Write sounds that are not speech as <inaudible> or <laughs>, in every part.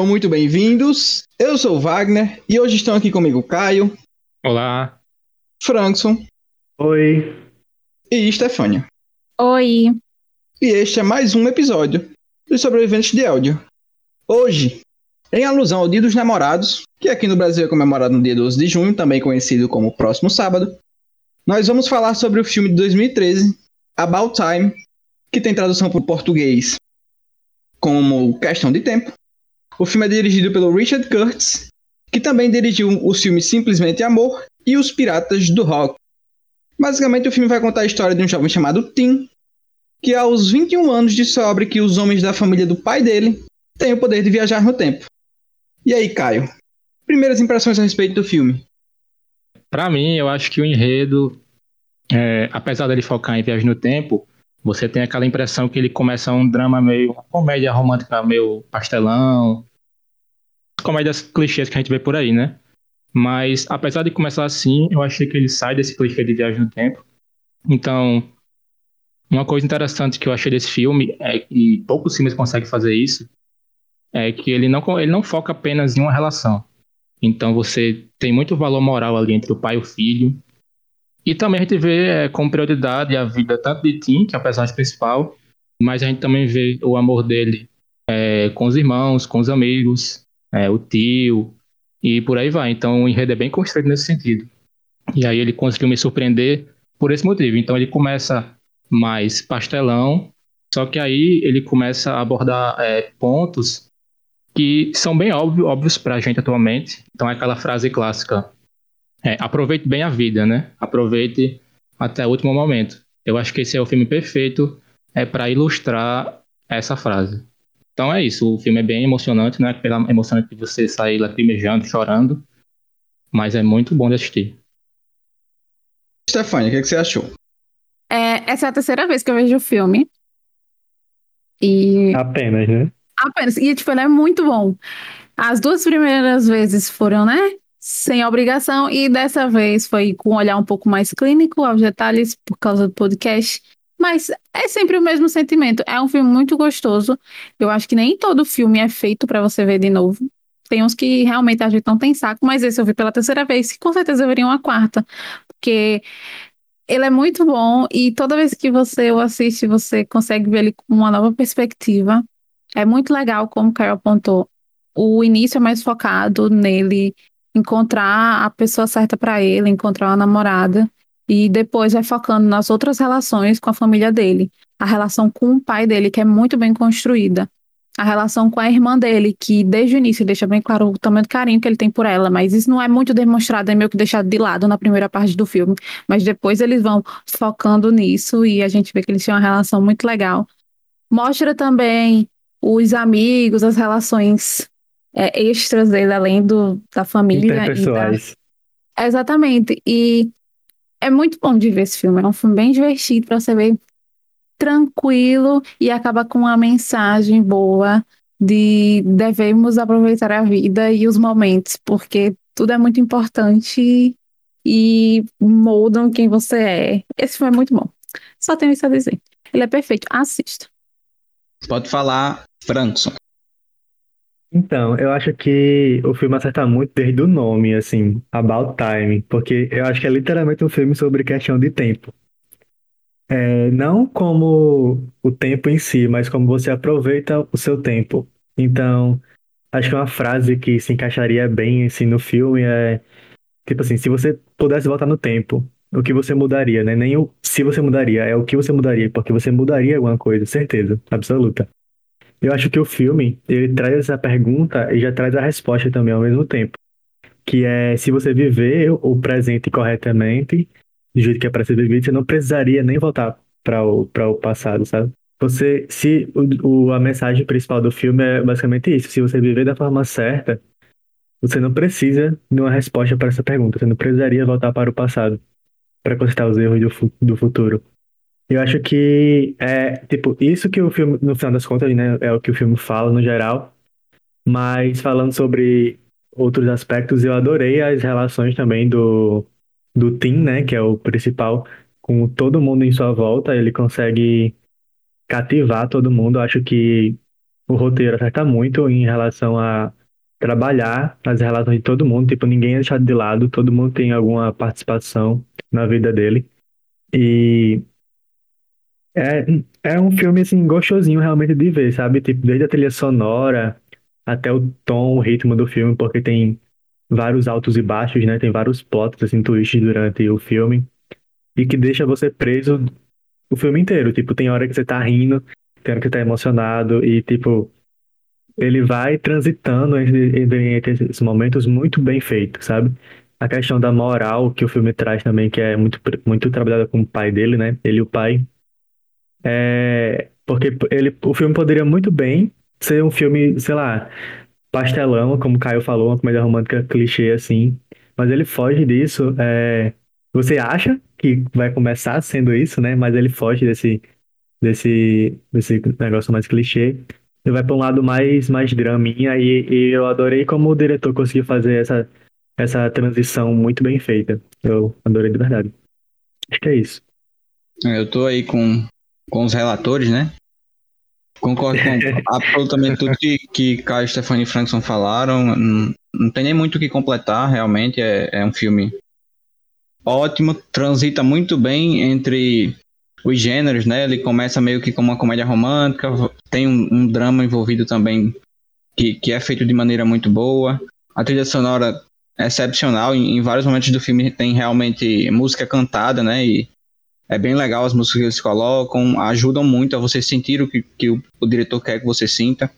Sejam muito bem-vindos. Eu sou o Wagner e hoje estão aqui comigo Caio. Olá. Frankson. Oi. E Stefânia. Oi. E este é mais um episódio dos Sobreviventes de Áudio. Hoje, em alusão ao Dia dos Namorados, que aqui no Brasil é comemorado no dia 12 de junho, também conhecido como Próximo Sábado, nós vamos falar sobre o filme de 2013, About Time, que tem tradução para o português como Questão de Tempo. O filme é dirigido pelo Richard Curtis, que também dirigiu os filmes Simplesmente Amor e Os Piratas do Rock. Basicamente, o filme vai contar a história de um jovem chamado Tim, que aos 21 anos descobre que os homens da família do pai dele têm o poder de viajar no tempo. E aí, Caio? Primeiras impressões a respeito do filme? Para mim, eu acho que o enredo, é, apesar dele focar em viagem no tempo, você tem aquela impressão que ele começa um drama meio, uma comédia romântica meio pastelão, comédias clichês que a gente vê por aí, né? Mas apesar de começar assim, eu achei que ele sai desse clichê de viagem no tempo. Então, uma coisa interessante que eu achei desse filme é que poucos filmes conseguem fazer isso, é que ele não, ele não foca apenas em uma relação. Então você tem muito valor moral ali entre o pai e o filho. E também a gente vê é, como prioridade a vida tanto de Tim, que é o personagem principal, mas a gente também vê o amor dele é, com os irmãos, com os amigos, é, o tio, e por aí vai. Então o enredo é bem construído nesse sentido. E aí ele conseguiu me surpreender por esse motivo. Então ele começa mais pastelão, só que aí ele começa a abordar é, pontos que são bem óbvio, óbvios para a gente atualmente. Então é aquela frase clássica: é, aproveite bem a vida, né? Aproveite até o último momento. Eu acho que esse é o filme perfeito é para ilustrar essa frase. Então é isso, o filme é bem emocionante, né? Pela emocionante de você sair lacrimejando, chorando, mas é muito bom de assistir. Stefania, o que, é que você achou? É, essa é a terceira vez que eu vejo o filme. E. Apenas, né? Apenas. E, tipo, ele é muito bom. As duas primeiras vezes foram, né? Sem obrigação, e dessa vez foi com um olhar um pouco mais clínico aos detalhes por causa do podcast. Mas é sempre o mesmo sentimento. É um filme muito gostoso. Eu acho que nem todo filme é feito para você ver de novo. Tem uns que realmente a gente não tem saco, mas esse eu vi pela terceira vez, e com certeza eu veria uma quarta. Porque ele é muito bom e toda vez que você o assiste, você consegue ver ele com uma nova perspectiva. É muito legal, como o Caio apontou. O início é mais focado nele encontrar a pessoa certa para ele, encontrar uma namorada e depois vai focando nas outras relações com a família dele. A relação com o pai dele, que é muito bem construída. A relação com a irmã dele, que desde o início deixa bem claro o tamanho do carinho que ele tem por ela, mas isso não é muito demonstrado, é meio que deixado de lado na primeira parte do filme. Mas depois eles vão focando nisso e a gente vê que eles têm uma relação muito legal. Mostra também os amigos, as relações é, extras dele, além do, da família. Interpessoais. Da... Exatamente. E é muito bom de ver esse filme. É um filme bem divertido para você ver tranquilo e acaba com uma mensagem boa de devemos aproveitar a vida e os momentos, porque tudo é muito importante e moldam quem você é. Esse filme é muito bom. Só tenho isso a dizer. Ele é perfeito. Assista. Pode falar, Frankson. Então, eu acho que o filme acerta muito desde o nome, assim, About Time, porque eu acho que é literalmente um filme sobre questão de tempo. É, não como o tempo em si, mas como você aproveita o seu tempo. Então, acho que uma frase que se encaixaria bem assim, no filme é tipo assim, se você pudesse voltar no tempo, o que você mudaria, né? Nem o se você mudaria, é o que você mudaria, porque você mudaria alguma coisa, certeza, absoluta. Eu acho que o filme, ele traz essa pergunta e já traz a resposta também ao mesmo tempo. Que é, se você viver o presente corretamente, do jeito que é para ser vivido, você não precisaria nem voltar para o, o passado, sabe? Você, se o, o, a mensagem principal do filme é basicamente isso, se você viver da forma certa, você não precisa de uma resposta para essa pergunta, você não precisaria voltar para o passado para consertar os erros do, do futuro. Eu acho que é, tipo, isso que o filme, no final das contas, né, é o que o filme fala no geral. Mas falando sobre outros aspectos, eu adorei as relações também do, do Tim, né, que é o principal, com todo mundo em sua volta. Ele consegue cativar todo mundo. Eu acho que o roteiro acerta muito em relação a trabalhar as relações de todo mundo, tipo, ninguém é deixado de lado, todo mundo tem alguma participação na vida dele. E é, é um filme, assim, gostosinho realmente de ver, sabe? Tipo, desde a trilha sonora até o tom, o ritmo do filme, porque tem vários altos e baixos, né? Tem vários plots, assim, twists durante o filme. E que deixa você preso o filme inteiro. Tipo, tem hora que você tá rindo, tem hora que você tá emocionado e, tipo, ele vai transitando entre, entre esses momentos muito bem feitos, sabe? A questão da moral que o filme traz também, que é muito, muito trabalhada com o pai dele, né? Ele e o pai. É, porque ele, o filme poderia muito bem ser um filme, sei lá, pastelão, como o Caio falou, uma comédia romântica clichê assim. Mas ele foge disso. É, você acha que vai começar sendo isso, né? Mas ele foge desse, desse, desse negócio mais clichê. Ele vai para um lado mais, mais draminha e, e eu adorei como o diretor conseguiu fazer essa, essa transição muito bem feita. Eu adorei de verdade. Acho que é isso. É, eu tô aí com, com os relatores, né? Concordo com <laughs> absolutamente tudo que, que Caio, Stephanie e Frankson falaram. Não, não tem nem muito o que completar, realmente. É, é um filme ótimo, transita muito bem entre os gêneros, né? Ele começa meio que como uma comédia romântica, tem um, um, drama envolvido também que, que é feito de maneira muito boa. A trilha sonora é excepcional, em, em vários momentos do filme tem realmente música cantada, né? E é bem legal as músicas que eles colocam, ajudam muito a você sentir o que, que o, o diretor quer que você sinta.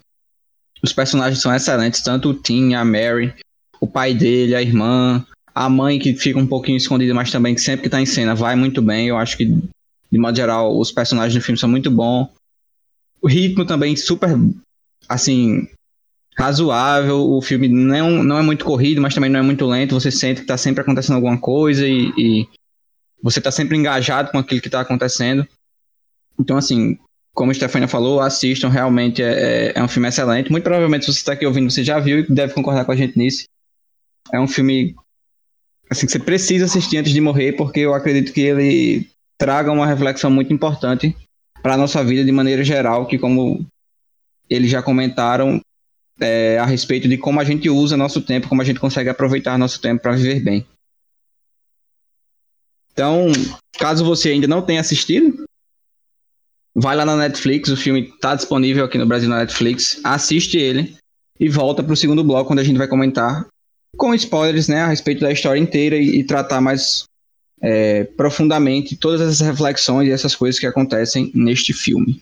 Os personagens são excelentes, tanto o Tim, a Mary, o pai dele, a irmã, a mãe que fica um pouquinho escondida, mas também que sempre que tá em cena vai muito bem. Eu acho que, de modo geral, os personagens do filme são muito bons. O ritmo também super, assim, razoável. O filme não, não é muito corrido, mas também não é muito lento. Você sente que tá sempre acontecendo alguma coisa e, e você tá sempre engajado com aquilo que tá acontecendo. Então, assim, como a Stefania falou, assistam, realmente é, é, é um filme excelente. Muito provavelmente, se você está aqui ouvindo, você já viu e deve concordar com a gente nisso. É um filme assim, que você precisa assistir antes de morrer, porque eu acredito que ele traga uma reflexão muito importante para a nossa vida de maneira geral, que como eles já comentaram é, a respeito de como a gente usa nosso tempo, como a gente consegue aproveitar nosso tempo para viver bem. Então, caso você ainda não tenha assistido, vai lá na Netflix, o filme está disponível aqui no Brasil na Netflix, assiste ele e volta para o segundo bloco, onde a gente vai comentar com spoilers, né, a respeito da história inteira e, e tratar mais é, profundamente todas essas reflexões e essas coisas que acontecem neste filme.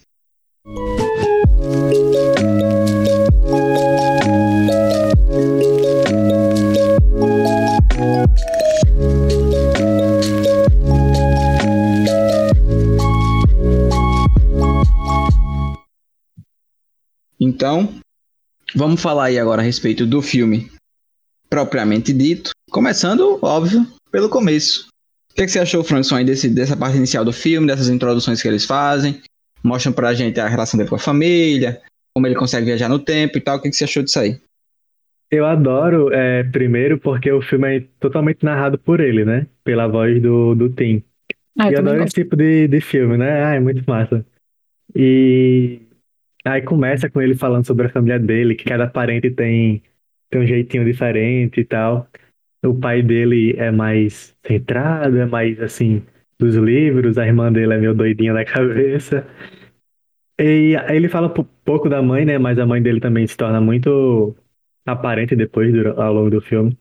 Então, vamos falar aí agora a respeito do filme propriamente dito. Começando, óbvio, pelo começo. O que, é que você achou, Frankson, aí desse, dessa parte inicial do filme, dessas introduções que eles fazem? Mostram pra gente a relação dele com a família, como ele consegue viajar no tempo e tal. O que, é que você achou disso aí? Eu adoro, é, primeiro, porque o filme é totalmente narrado por ele, né? Pela voz do, do Tim. Ah, e eu adoro gosto. esse tipo de, de filme, né? Ah, é muito massa. E aí começa com ele falando sobre a família dele, que cada parente tem tem um jeitinho diferente e tal. O pai dele é mais centrado, é mais assim, dos livros, a irmã dele é meio doidinha da <laughs> cabeça. E ele fala pouco da mãe, né? Mas a mãe dele também se torna muito aparente depois, ao longo do filme.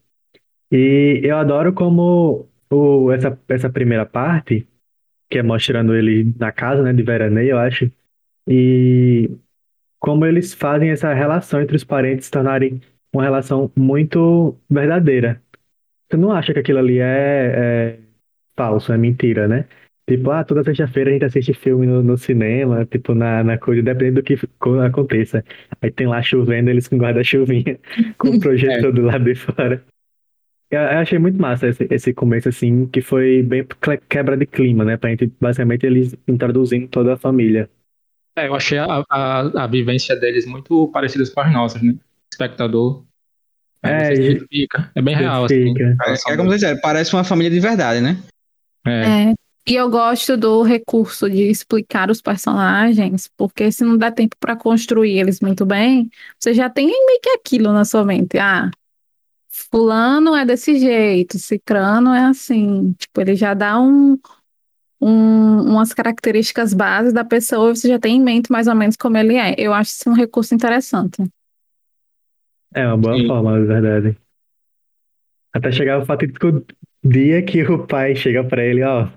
E eu adoro como o, essa, essa primeira parte, que é mostrando ele na casa, né, de veraneio, eu acho, e como eles fazem essa relação entre os parentes se tornarem uma relação muito verdadeira. Você não acha que aquilo ali é, é falso, é mentira, né? Tipo, ah, toda sexta-feira a gente assiste filme no, no, cinema, tipo, na, na coisa, dependendo do que aconteça. Aí tem lá chovendo, eles com guarda-chuvinha, <laughs> com o <laughs> projetor é. do lado de fora. Eu, eu, achei muito massa esse, esse começo, assim, que foi bem quebra de clima, né? Pra gente, basicamente, eles introduzindo toda a família. É, eu achei a, a, a vivência deles muito parecida com as nossas, né? espectador. É, fica. É bem real, assim. É, é como você dizer, parece uma família de verdade, né? É. é. E eu gosto do recurso de explicar os personagens, porque se não dá tempo para construir eles muito bem, você já tem meio que aquilo na sua mente. Ah, fulano é desse jeito, cicrano é assim. Tipo, ele já dá um, um, umas características bases da pessoa e você já tem em mente mais ou menos como ele é. Eu acho isso um recurso interessante. É uma boa Sim. forma, na verdade. Até chegar o fatídico dia que o pai chega pra ele, ó,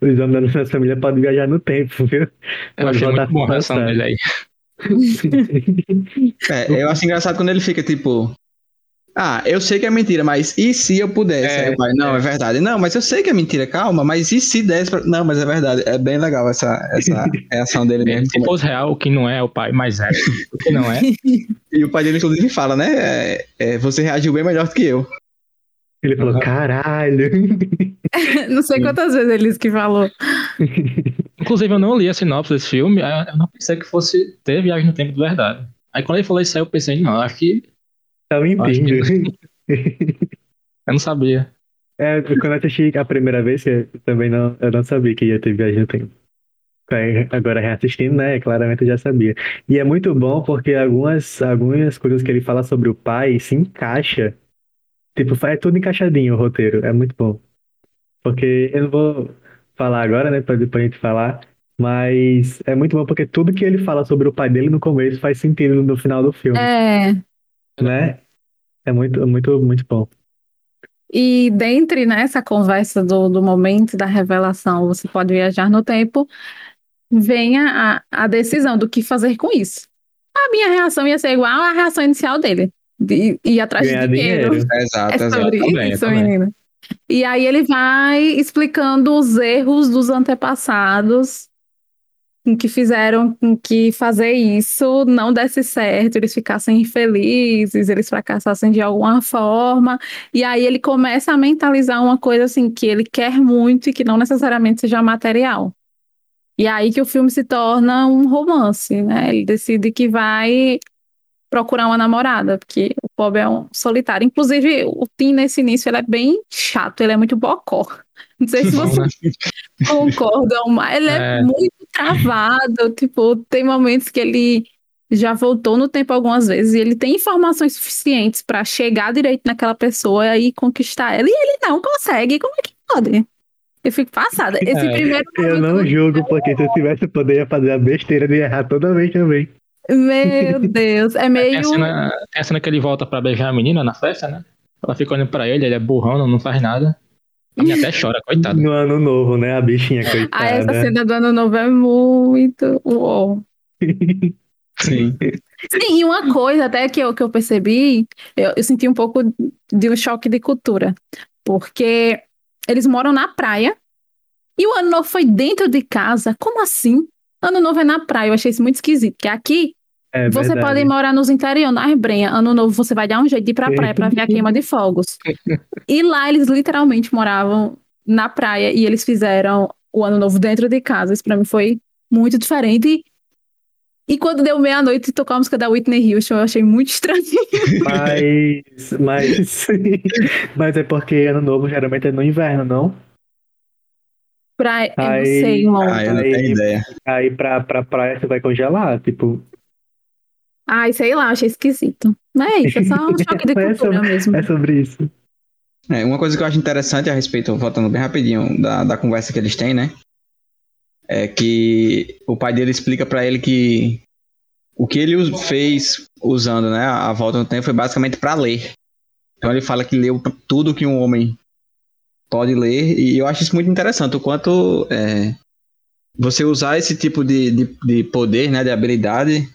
os homens da nossa família podem viajar no tempo, viu? Eu achei voltar muito bom a pro reação passado. dele aí. <laughs> É, eu acho engraçado quando ele fica tipo. Ah, eu sei que é mentira, mas e se eu pudesse? É, pai, não, é. verdade. Não, mas eu sei que é mentira, calma, mas e se desse pra... Não, mas é verdade. É bem legal essa, essa <laughs> reação dele mesmo. Se fosse real, o que não é, é o pai, mas é. O que não é. <laughs> E o pai dele, inclusive, fala, né? é, é, você reagiu bem melhor do que eu. Ele falou, Uhum. caralho. <laughs> Não sei quantas vezes ele disse que falou. Inclusive, eu não li a sinopse desse filme, eu não pensei que fosse ter viagem no tempo de verdade. Aí quando ele falou isso aí, eu pensei, não, acho que Tá mentindo. <laughs> eu não sabia. É, quando eu assisti a primeira vez, eu também não, eu não sabia que ia ter viagem no tempo. Agora reassistindo, né? Claramente eu já sabia. E é muito bom porque algumas, algumas coisas que ele fala sobre o pai se encaixa. Tipo, é tudo encaixadinho o roteiro. É muito bom. Porque eu não vou falar agora, né? Pra depois a gente falar. Mas é muito bom porque tudo que ele fala sobre o pai dele no começo faz sentido no final do filme, É, né? É muito, muito, muito bom. E dentre né, essa conversa do, do momento da revelação, você pode viajar no tempo, vem a, a decisão do que fazer com isso. A minha reação ia ser igual à reação inicial dele, de ir atrás de Ganhar dinheiro. dinheiro. Exato, É exato. sobre também, eu isso, também. menina. E aí ele vai explicando os erros dos antepassados em que fizeram com que fazer isso não desse certo, eles ficassem infelizes, eles fracassassem de alguma forma. E aí ele começa a mentalizar uma coisa assim que ele quer muito e que não necessariamente seja material. E aí que o filme se torna um romance, né? Ele decide que vai procurar uma namorada, porque o pobre é um solitário. Inclusive, o Tim nesse início ele é bem chato, ele é muito bocó. Não sei se <laughs> vocês concordam, mas ele é, É. muito travado. Tipo, tem momentos que ele já voltou no tempo algumas vezes e ele tem informações suficientes para chegar direito naquela pessoa e conquistar ela, e ele não consegue. Como é que pode? Eu fico passada. Esse É, primeiro Eu não julgo, porque se eu tivesse poder, ia fazer a besteira de errar toda vez também. Meu <laughs> Deus, é Tem meio. a, cena, tem a cena que ele volta pra beijar a menina na festa, né? Ela fica olhando pra ele, ele é burrão, não faz nada. A menina até chora, coitado. No ano novo, né? A bichinha, Ah, essa coitada. cena do ano novo é muito. Uou. <laughs> Sim. Sim, e uma coisa até que eu, que eu percebi, eu, eu senti um pouco de um choque de cultura, porque eles moram na praia e o ano novo foi dentro de casa. Como assim? Ano novo é na praia, eu achei isso muito esquisito, porque aqui É você verdade. pode morar nos interiores, na Brenha, ano novo você vai dar um jeito de ir pra praia pra ver a queima de fogos. E lá eles literalmente moravam na praia e eles fizeram o ano novo dentro de casa. Isso pra mim foi muito diferente. E quando deu meia-noite e tocou a música da Whitney Houston, eu achei muito estranho. Mas, mas, <laughs> mas é porque ano novo geralmente é no inverno, não? Pra, eu não Aí- sei, irmão. Ah, eu não Aí- tenho ideia. Aí pra, pra praia você vai congelar, tipo, Ai, sei lá, achei esquisito. Mas é isso, é só um choque de Mas é cultura mesmo. é sobre isso. É, uma coisa que eu acho interessante a respeito, voltando bem rapidinho, da, da conversa que eles têm, né? É que o pai dele explica pra ele que o que ele fez usando né, a volta no tempo foi basicamente pra ler. Então ele fala que leu tudo que um homem pode ler, e eu acho isso muito interessante, o quanto é, você usar esse tipo de, de, de poder, né, de habilidade,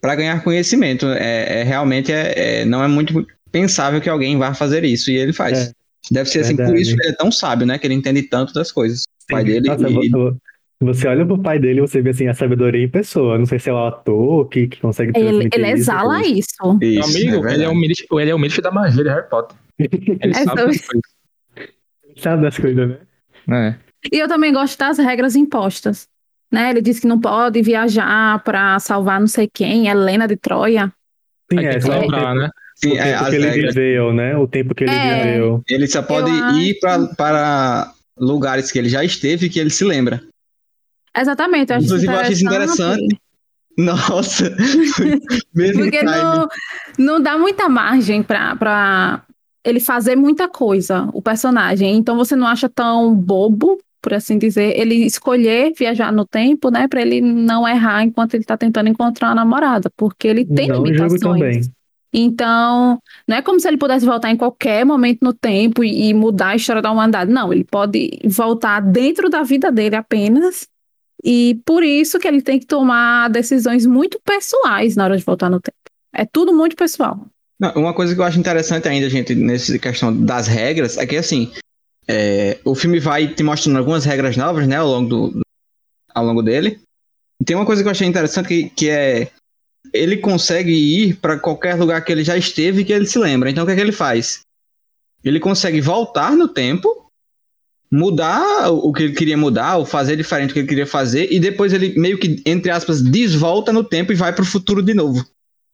para ganhar conhecimento. É, é realmente é, é- não é muito pensável que alguém vá fazer isso, e ele faz. É, Deve ser assim, por isso que ele é tão sábio, né? Que ele entende tanto das coisas. O pai dele. Nossa, e- vo- você olha pro pai dele e você vê assim a sabedoria em pessoa. Não sei se é o ator que, que consegue Ele, ele isso. exala isso. Meu Isso, amigo, é ele, é o ministro, ele é o ministro da magia de Harry Potter. <laughs> Ele É sabe sobre- das coisas. Sabe das coisas, né? É. E eu também gosto das regras impostas. Né? Ele disse que não pode viajar pra salvar não sei quem, Helena de Troia. Sim, é tempo, né? Sim, o é, tempo as que ele regras. viveu, né? O tempo que ele É. viveu. Ele só pode Eu ir pra, para lugares que ele já esteve e que ele se lembra. Exatamente, eu acho Inclusive, eu acho isso interessante. <laughs> Nossa! <laughs> Mesmo Porque não, não dá muita margem pra ele fazer muita coisa, o personagem. Então você não acha tão bobo, por assim dizer, ele escolher viajar no tempo, né? Pra ele não errar enquanto ele tá tentando encontrar uma namorada. Porque ele tem Não limitações. também. Então, não é como se ele pudesse voltar em qualquer momento no tempo e, e mudar a história da humanidade. Não, ele pode voltar dentro da vida dele apenas. E por isso que ele tem que tomar decisões muito pessoais na hora de voltar no tempo. É tudo muito pessoal. Não, uma coisa que eu acho interessante ainda, gente, nessa questão das regras, é que assim, é, o filme vai te mostrando algumas regras novas, né, ao longo, do, ao longo dele. Tem uma coisa que eu achei interessante que, que é ele consegue ir para qualquer lugar que ele já esteve e que ele se lembra. Então o que é que ele faz? Ele consegue voltar no tempo, mudar o que ele queria mudar, ou fazer diferente do que ele queria fazer, e depois ele meio que, entre aspas, desvolta no tempo e vai pro futuro de novo.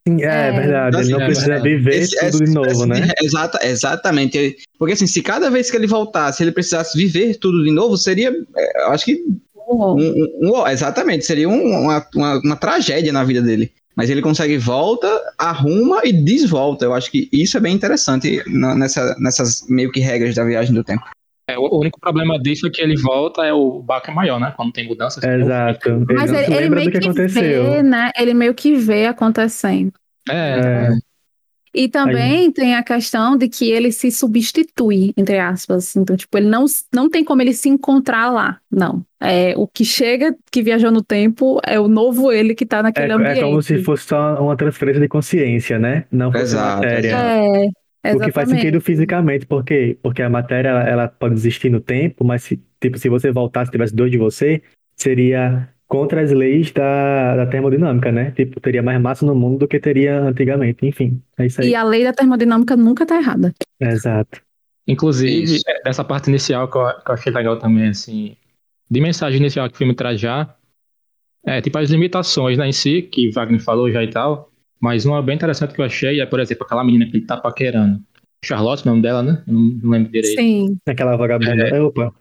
Sim, é, É. verdade. Ele não Assim, precisa é viver Esse- tudo essa de novo, espécie né? de- Exata, exatamente. Porque assim, se cada vez que ele voltasse, ele precisasse viver tudo de novo, seria, é, eu acho que, um, um- um- exatamente, seria um- uma, uma, uma tragédia na vida dele. Mas ele consegue volta, arruma e desvolta. Eu acho que isso é bem interessante nessa, nessas meio que regras da viagem do tempo. É, o único problema disso é que ele volta, é o baque é maior, né? Quando tem mudanças. Exato. Ele Mas ele, ele meio que que vê, né? Ele meio que vê acontecendo. É, É. E também tem a questão de que ele se substitui, entre aspas. Então, tipo, ele não, não tem como ele se encontrar lá. Não. É, o que chega, que viajou no tempo, é o novo ele que tá É, naquele é ambiente. como se fosse só uma transferência de consciência, né? Não fosse Exato, matéria. É, O que faz exatamente. sentido fisicamente, por quê? Porque a matéria ela, pode existir no tempo, mas se, tipo, se você voltasse, tivesse dois de você, seria contra as leis da, da termodinâmica, né? Tipo, teria mais massa no mundo do que teria antigamente. Enfim, é isso aí. E a lei da termodinâmica nunca tá errada. Exato. Inclusive, Isso. é, dessa parte inicial que eu, que eu achei legal também, assim, de mensagem inicial que o filme traz já, é tipo as limitações né, em si, que Wagner falou já e tal, mas uma bem interessante que eu achei é, por exemplo, aquela menina que ele tá paquerando. Charlotte, o nome dela, né? Eu Não, não lembro direito. Sim. Aquela vagabunda. É. Opa.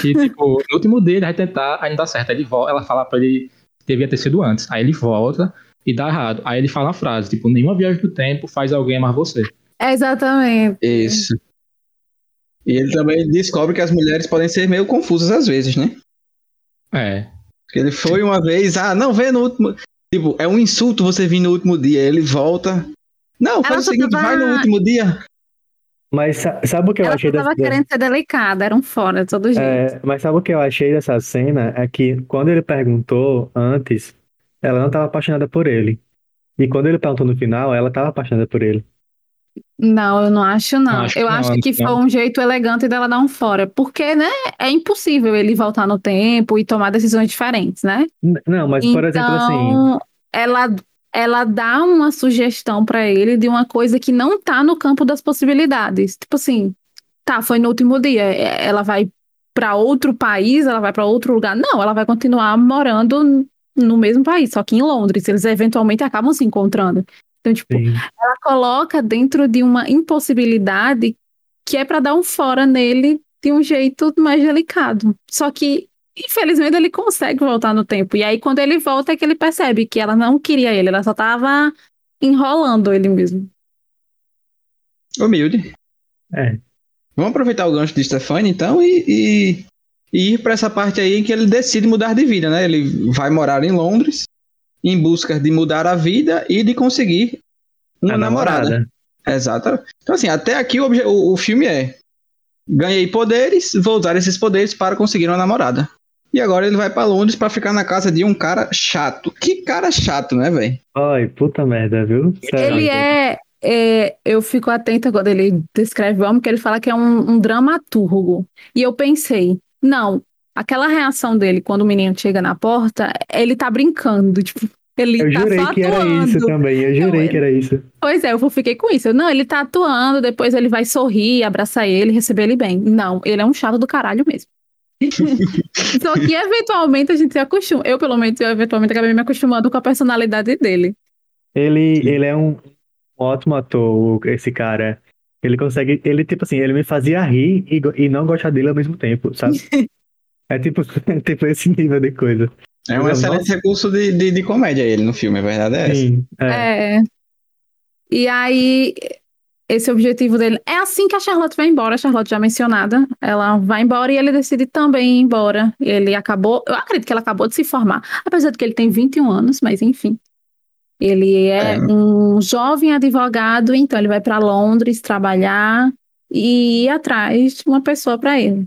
Que, tipo, no último dia ele vai tentar, aí não dá certo. Aí ele volta, ela fala pra ele que devia ter sido antes. Aí ele volta e dá errado. Aí ele fala a frase, tipo, nenhuma viagem do tempo faz alguém amar você. Exatamente. Isso. E ele também descobre que as mulheres podem ser meio confusas às vezes, né? É. Porque ele foi uma vez, ah, não, vê no último. Tipo, é um insulto você vir no último dia. Ele volta. Não, Ela faz o só seguinte, tava- vai no último dia. Mas sa- sabe o que eu Ela achei só tava dessa... querendo ser delicada, era um fora de todo jeito. É, mas sabe o que eu achei dessa cena? É que quando ele perguntou antes, ela não estava apaixonada por ele. E quando ele perguntou no final, ela estava apaixonada por ele. Não, eu não acho, não. Acho que eu não, acho que não. foi um jeito elegante dela dar um fora. Porque, né, é impossível ele voltar no tempo e tomar decisões diferentes, né? Não, mas por exemplo assim, Então, ela, ela dá uma sugestão pra ele de uma coisa que não tá no campo das possibilidades. Tipo assim, tá, foi no último dia. é- Ela vai pra outro país, ela vai pra outro lugar. Não, ela vai continuar morando no mesmo país, só que em Londres. Eles eventualmente acabam se encontrando. Então, tipo, sim, ela coloca dentro de uma impossibilidade que é pra dar um fora nele de um jeito mais delicado. Só que, infelizmente, ele consegue voltar no tempo. E aí, quando ele volta, é que ele percebe que ela não queria ele, ela só tava enrolando ele mesmo. Humilde. é. Vamos aproveitar o gancho de Stefani, então, e, e- e ir pra essa parte aí em que ele decide mudar de vida, né? Ele vai morar em Londres em busca de mudar a vida e de conseguir uma A namorada. Exato. Então, assim, até aqui o, o, o filme é: ganhei poderes, vou usar esses poderes para conseguir uma namorada. E agora ele vai pra Londres pra ficar na casa de um cara chato. Que cara chato, né, velho? Ai, puta merda, viu? Sério. Ele é, é, Eu fico atenta quando ele descreve o homem, que ele fala que é um, um dramaturgo. E eu pensei, não, aquela reação dele quando o menino chega na porta, ele tá brincando, tipo, ele Eu tá jurei só que era atuando. isso também, eu jurei Não, que era isso. Pois é, eu fiquei com isso. Eu, Não, ele tá atuando, depois ele vai sorrir, abraçar ele, receber ele bem. Não, ele é um chato do caralho mesmo. <laughs> Só que eventualmente a gente se acostuma. Eu, pelo menos, eu eventualmente acabei me acostumando com a personalidade dele. Ele, Sim. ele é um ótimo ator, esse cara. Ele consegue, ele tipo assim, ele me fazia rir e, e não gostar dele ao mesmo tempo, sabe? <laughs> É tipo, <laughs> tipo esse nível de coisa. É um Nossa. excelente recurso de, de, de comédia ele no filme, a verdade é essa. Sim, é. É. E aí, esse objetivo dele. É assim que a Charlotte vai embora, a Charlotte já mencionada. Ela vai embora e ele decide também ir embora. Ele acabou. Eu acredito que ela acabou de se formar. Apesar de que ele tem 21 anos, mas enfim. Ele é, É. um jovem advogado, então ele vai para Londres trabalhar e ir atrás de uma pessoa para ele.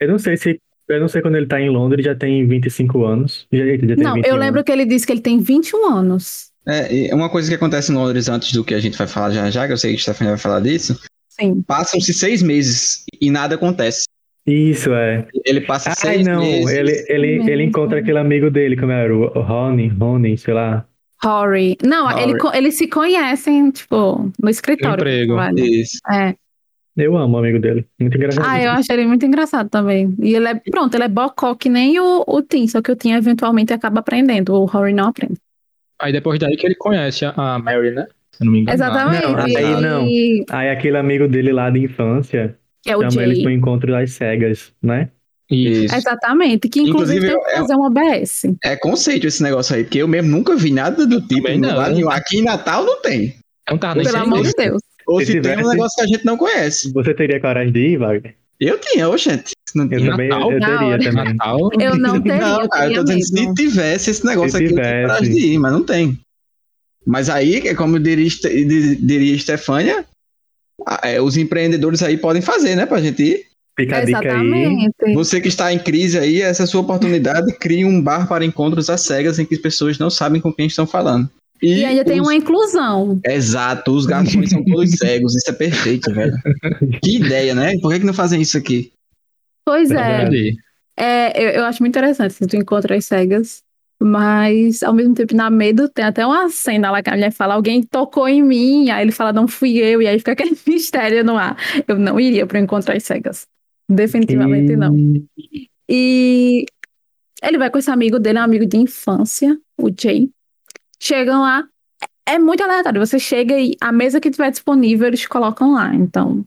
Eu não sei se. Eu não sei quando ele tá em Londres, já tem 25 anos. Já, já tem Não, 21. eu lembro que ele disse que ele tem 21 anos. É, e uma coisa que acontece em Londres antes do que a gente vai falar já já, que eu sei que a Stephanie vai falar disso, Sim. passam-se seis meses e nada acontece. Isso, é. Ele passa Ai, seis não. meses. Ele, ele, ele mesmo. encontra aquele amigo dele, como era? O Rony, Rony, sei lá. Rory. Não, Rory. ele eles se conhecem, tipo, no escritório. No emprego. Isso. É. Eu amo o amigo dele. Muito engraçado. Ah, eu acho ele muito engraçado também. E ele é, pronto, ele é bocó que nem o, o Tim, só que o Tim eventualmente acaba aprendendo, o Rory não aprende. Aí depois daí que ele conhece a, Mary, né? Se eu não me engano. Exatamente. Não, aí não. Aí aquele amigo dele lá de infância que é o chama ele Jay. pro encontro das cegas, né? Isso. Exatamente, que inclusive, Inclusive, tem que é- fazer um OBS. É conceito esse negócio aí, porque eu mesmo nunca vi nada do tipo. Não. Aqui em Natal não tem. Não tava nem Pelo amor de. Deus. Ou Se se, tem tivesse- um negócio que a gente não conhece. Você teria coragem de ir, Wagner? Eu tinha, ô gente. Não Eu tinha. também Natal? eu teria também. Natal. Eu não teria, não, eu cara, eu teria tô dizendo, mesmo. se tivesse esse negócio Se aqui, eu tinha tivesse. coragem de ir, mas não tem. Mas aí, é como diria, diria Stefânia, a- é, os empreendedores aí podem fazer, né, pra gente ir. Fica a dica aí. Você que está em crise aí, essa é a sua oportunidade, crie um bar para encontros às cegas em que as pessoas não sabem com quem estão falando. E ainda tem os- uma inclusão. Exato, os garçons são todos <laughs> cegos, isso é perfeito, velho. Que ideia, né? Por que, que não fazem isso aqui? Pois é. É, eu, eu acho muito interessante se tu encontra as cegas, mas ao mesmo tempo na medo tem até uma cena lá que a mulher fala, alguém tocou em mim, aí ele fala, não fui eu, e aí fica aquele <laughs> mistério no ar. Eu não iria para encontrar as cegas. Definitivamente não. E ele vai com esse amigo dele, é um amigo de infância, o Jay. Chegam lá, é é muito aleatório. Você chega e a mesa que tiver disponível, eles colocam lá. Então,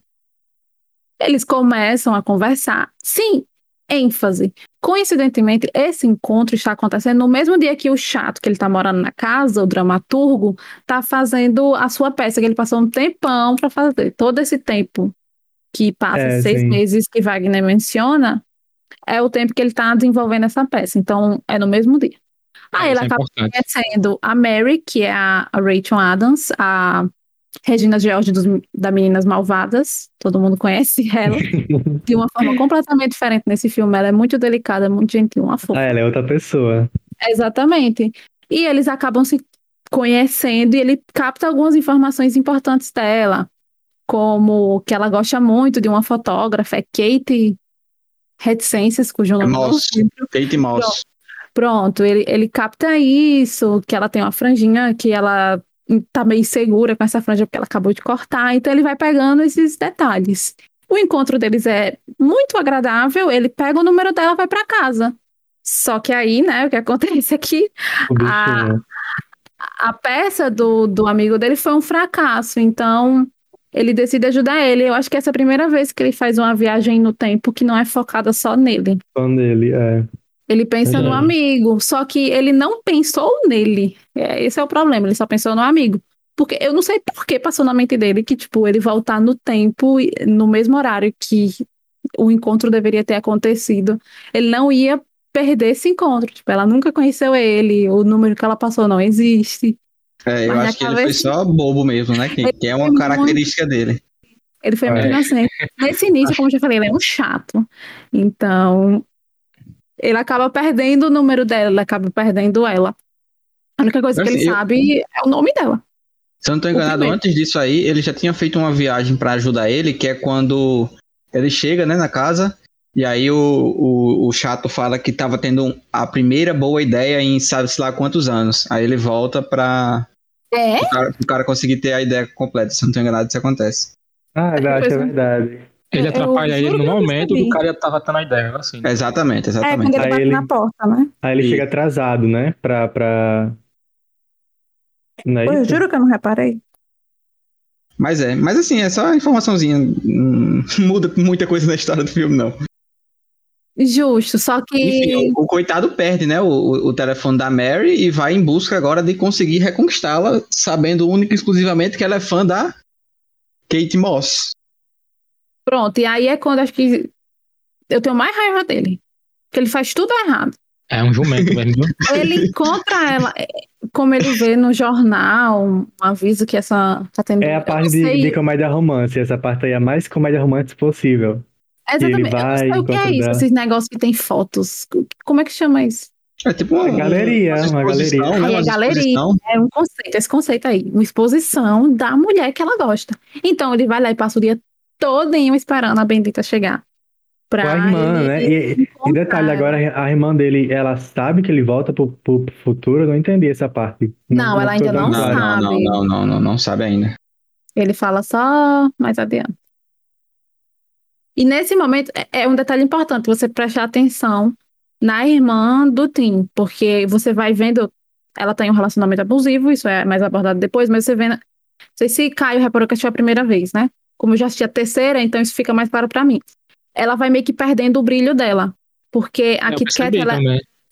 eles começam a conversar. Sim, ênfase. Coincidentemente, esse encontro está acontecendo no mesmo dia que o chato, que ele está morando na casa, o dramaturgo, está fazendo a sua peça, que ele passou um tempão para fazer. Todo esse tempo que passa, É, seis sim. meses que Wagner menciona, é o tempo que ele está desenvolvendo essa peça. Então, é no mesmo dia. Aí ele Isso é acaba conhecendo a Mary, que é a, a Rachel Adams, a Regina George dos, da Meninas Malvadas. Todo mundo conhece <laughs> ela. de uma forma completamente diferente nesse filme. Ela é muito delicada, muito gentil, uma fofa. Ah, ela é outra pessoa. Exatamente. E eles acabam se conhecendo e ele capta algumas informações importantes dela, como que ela gosta muito de uma fotógrafa, é Kate Reticências, cujo nome não Moss. Kate Moss. Pronto, ele, ele capta isso, que ela tem uma franjinha que ela tá meio insegura com essa franja porque ela acabou de cortar, então ele vai pegando esses detalhes. O encontro deles é muito agradável, ele pega o número dela e vai pra casa. Só que aí, né, o que acontece é que Ah, bichinho. a peça do, do amigo dele foi um fracasso, então ele decide ajudar ele. Eu acho que essa é a primeira vez que ele faz uma viagem no tempo que não é focada só nele. fã dele, é. Ele pensa no amigo, só que ele não pensou nele. É, esse é o problema, ele só pensou no amigo. Porque eu não sei por que passou na mente dele que, tipo, ele voltar no tempo, e- no mesmo horário que o encontro deveria ter acontecido, ele não ia perder esse encontro. Tipo, ela nunca conheceu ele, o número que ela passou não existe. É, eu Mas acho que ele foi só bobo mesmo, né? Que, que é uma característica dele. Ele foi muito É. inocente. Nesse início, <laughs> como eu já falei, ele é um chato. Então, ele acaba perdendo o número dela, ele acaba perdendo ela. A única coisa que Assim, ele eu- sabe é o nome dela. Se eu não tô enganado, antes disso aí, ele já tinha feito uma viagem pra ajudar ele, que é quando ele chega, né, na casa, e aí o, o, o chato fala que tava tendo um- a primeira boa ideia em sabe-se lá quantos anos. Aí ele volta pra É? o cara, pro cara conseguir ter a ideia completa. Se eu não tô enganado, isso acontece. Ah, eu acho que é verdade. Ele Eu atrapalha ele no momento percebi. do cara tava tendo a ideia, assim. Exatamente, É, quando exatamente. ele Aí bate ele- na porta, né? Aí ele Isso. chega atrasado, né? Pra. pra... Não é Pô, eu juro que eu não reparei. Mas é, mas assim, é só informaçãozinha. Não muda muita coisa na história do filme, não. Justo, só que. Enfim, o, o coitado perde, né? O, o, o telefone da Mary e vai em busca agora de conseguir reconquistá-la, sabendo única e exclusivamente que ela é fã da Kate Moss. Pronto, e aí é quando acho que eu tenho mais raiva dele. Porque ele faz tudo errado. É um jumento mesmo. <laughs> Ele encontra ela, é, como ele vê no jornal, um aviso que essa tá tendo. É a parte de, de, comédia romance. Essa parte aí é a mais comédia romance possível. Exatamente. Vai, eu não sei o que é isso, dela. esses negócios que tem fotos. Como é que chama isso? É tipo uma, uma galeria, uma, uma galeria. Né? Aí é galeria, é um conceito, esse conceito aí, uma exposição da mulher que ela gosta. Então ele vai lá e passa o dia todinho esperando a bendita chegar. Pra Com a irmã, né? E, e, detalhe, agora a irmã dele, ela sabe que ele volta pro, pro futuro? Eu não entendi essa parte. Não, não ela ainda não, não sabe. Não, não, não, não, não sabe ainda. Ele fala só mais adiante. E nesse momento, é, é um detalhe importante você prestar atenção na irmã do Tim, porque você vai vendo, ela tem um relacionamento abusivo, isso é mais abordado depois, mas você vê, não sei se Caio reparou que assistiu a primeira vez, né? Como eu já assisti a terceira, então isso fica mais claro para mim ela vai meio que perdendo o brilho dela. Porque a Kit Kat, ela,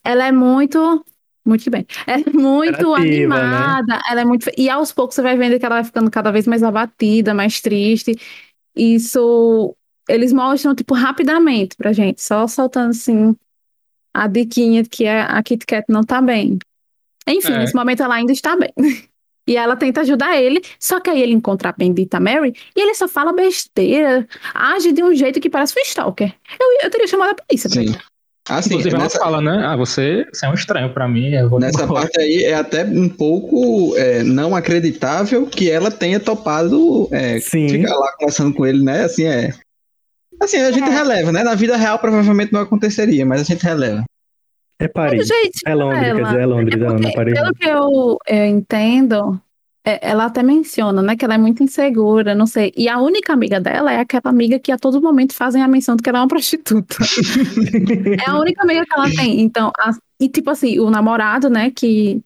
ela é muito. Muito bem. É muito né? animada, né? ela é muito. E aos poucos você vai vendo que ela vai ficando cada vez mais abatida, mais triste. Isso eles mostram, tipo, rapidamente pra gente, só soltando assim a diquinha que é, a Kit Kat não tá bem. Enfim, é. nesse momento ela ainda está bem. <laughs> E ela tenta ajudar ele, só que aí ele encontra a bendita Mary e ele só fala besteira, age de um jeito que parece um stalker. Eu, eu teria chamado a polícia. Sim. Assim, Inclusive nessa... ela fala, né? Ah, você, você é um estranho para mim. nessa embora. parte aí é até um pouco é, não acreditável que ela tenha topado é, ficar lá conversando com ele, né? Assim, é. Assim, a gente é. releva, né? Na vida real provavelmente não aconteceria, mas a gente releva. É Paris. Gente, é Londres, ela, quer dizer, é Londres, é, porque, não é Paris. Pelo que eu, eu entendo, é, ela até menciona, né, que ela é muito insegura, não sei. E a única amiga dela é aquela amiga que a todo momento fazem a menção de que ela é uma <laughs> prostituta. é a única amiga que ela tem. Então, a, e tipo assim, o namorado, né, que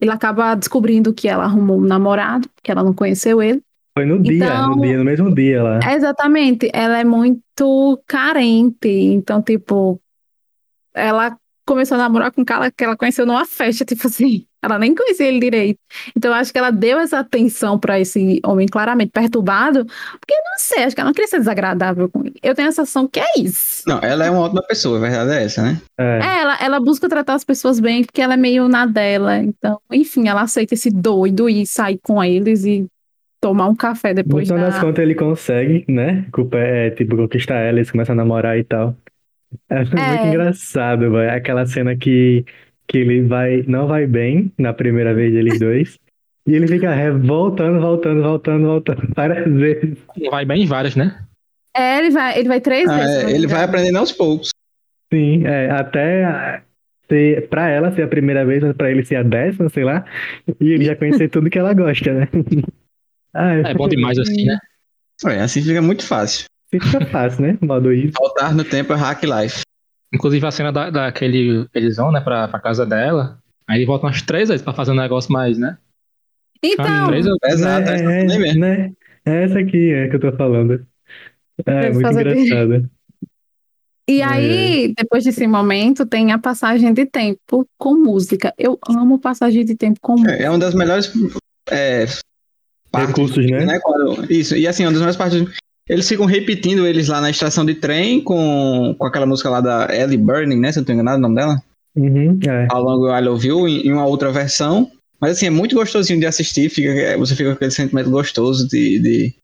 ele acaba descobrindo que ela arrumou um namorado, que ela não conheceu ele. Foi no dia, então, no dia, no mesmo dia lá. Exatamente, ela é muito carente, então, tipo, ela começou a namorar com um cara que ela conheceu numa festa, tipo assim, <laughs> ela nem conhecia ele direito. Então eu acho que ela deu essa atenção para esse homem claramente perturbado, porque não sei, acho que ela não queria ser desagradável com ele. Eu tenho a sensação que é isso. Não, ela é uma ótima pessoa, a verdade é essa, né? É. é, ela, ela busca tratar as pessoas bem, porque ela é meio na dela. Então, enfim, ela aceita esse doido e sair com eles e tomar um café depois. No final da... das contas, ele consegue, né? É, tipo, conquistar ela, eles começam a namorar e tal. É, muito é. engraçado, véio. aquela cena que, que ele vai, não vai bem na primeira vez deles dois. e ele fica voltando, voltando, voltando, voltando <laughs> várias vezes. Vai bem várias, né? É, ele vai, ele vai três ah, vezes. É, ele vai aprendendo aos poucos. Sim, é, até ser, pra ela ser a primeira vez, pra ele ser a décima, sei lá. E ele já conhecer tudo que ela gosta, né? <laughs> ah, é, é bom demais assim, né? É, assim fica muito fácil. Fica fácil, né? Modo isso. Voltar no tempo é hack life. Inclusive a cena da, daquele. Eles vão, né, pra, pra casa dela. Aí ele volta umas três vezes pra fazer um negócio mais, né? Então. Três vezes. Exato, é, é, né? é essa aqui é que eu tô falando. É, muito engraçada. E aí, depois desse momento, tem a passagem de tempo com música. Eu amo passagem de tempo com música. É uma das melhores é, partes, Recursos, né? né? Isso, e assim, uma das melhores partes eles ficam repetindo eles lá na estação de trem com, com aquela música lá da Ellie Burning, né? Se eu não tô enganado o nome dela. Uhum, é. Ao longo I Love You, em, em, uma outra versão. Mas assim, é muito gostosinho de assistir, fica, é, você fica com aquele sentimento gostoso de, de,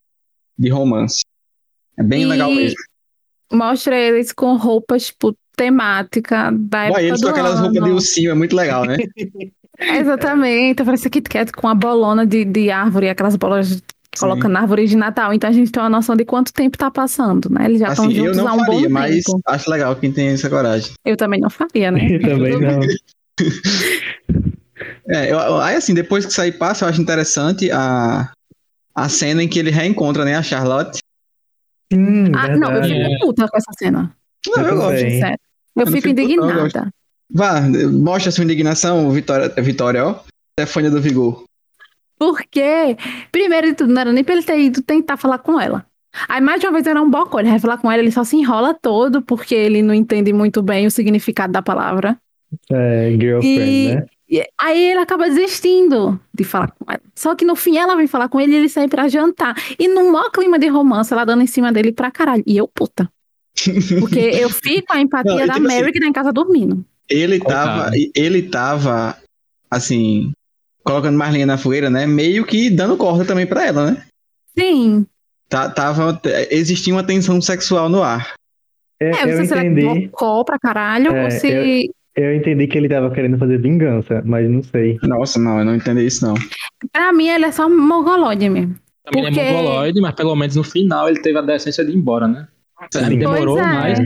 de romance. É bem e legal mesmo. Mostra eles com roupas, tipo, temática da época Ué, eles com aquelas ano. roupas de ursinho, é muito legal, né? <laughs> Exatamente, parece Kit Kat com a bolona de, de árvore, aquelas bolas Coloca na árvore de Natal, então a gente tem uma noção de quanto tempo tá passando, né? Eles já estão assim, juntos eu não há um faria, bom mas tempo. acho legal quem tem essa coragem. Eu também não faria, né? <laughs> Eu também não. <laughs> é, eu, aí assim, depois que sair passa, eu acho interessante a, a cena em que ele reencontra, né, a Charlotte. Hum, ah, não, eu fico puta com essa cena. Não, eu, eu gosto. Sério. Eu, eu fico indignada. Vá, mostra sua indignação, Vitória, Vitória, ó. Stefania do Vigor. Porque, primeiro de tudo, não era nem pra ele ter ido tentar falar com ela. Aí, mais de uma vez, era um bocó. Ele vai falar com ela, ele só se enrola todo, porque ele não entende muito bem o significado da palavra. É, girlfriend, E- né? E aí ele acaba desistindo de falar com ela. Só que no fim ela vem falar com ele e ele sai pra jantar. E num maior clima de romance, ela dando em cima dele pra caralho. E eu, puta. <laughs> Porque eu fico a empatia Não, da tipo Mary assim- que tá em casa dormindo. Ele tava, ele tava, assim, colocando mais linha na fogueira, né? Meio que dando corda também pra ela, né? Sim. Tá, tava, existia uma tensão sexual no ar. É, É, eu você se entendi. bocó pra caralho É, ou se. Eu entendi que ele tava querendo fazer vingança, mas não sei. Nossa, não, eu não entendi isso, não. Pra mim ele é só mongolóide mesmo. Também Porque- é mongoloide, mas pelo menos no final ele teve a decência de ir embora, né? Sim. Demorou, Pois é. mas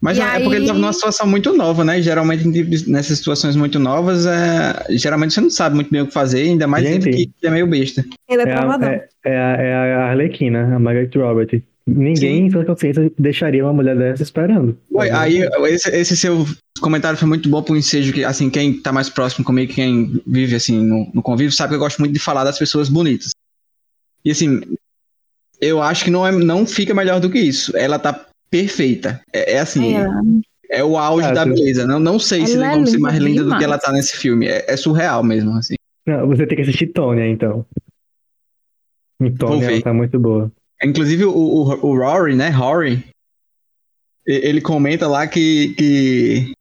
Mas E é porque ele aí- tava numa situação muito nova, né? Geralmente, nessas situações muito novas, é... geralmente você não sabe muito bem o que fazer, ainda mais Gente. que é meio besta. Ele é, É a, travadão. é, é a, é a Arlequina, a Margaret Robert. Ninguém em sua consciência deixaria uma mulher dessa esperando. Ué, aí, esse, esse seu comentário foi muito bom pro ensejo que, assim, quem tá mais próximo comigo, quem vive, assim, no, no convívio, sabe que eu gosto muito de falar das pessoas bonitas. E, assim, eu acho que não, é, não fica melhor do que isso. Ela tá perfeita. É, é assim, Ela- é o auge Ah, da tu- beleza. Não, não sei se Ela tem é como ser linda mais linda do que ela tá nesse filme. É, é surreal mesmo, assim. Não, você tem que assistir Tônia, então. Em Vou Tônia, ela tá muito boa. Inclusive, o, o, o Rory, né? Rory, e- ele comenta lá que, que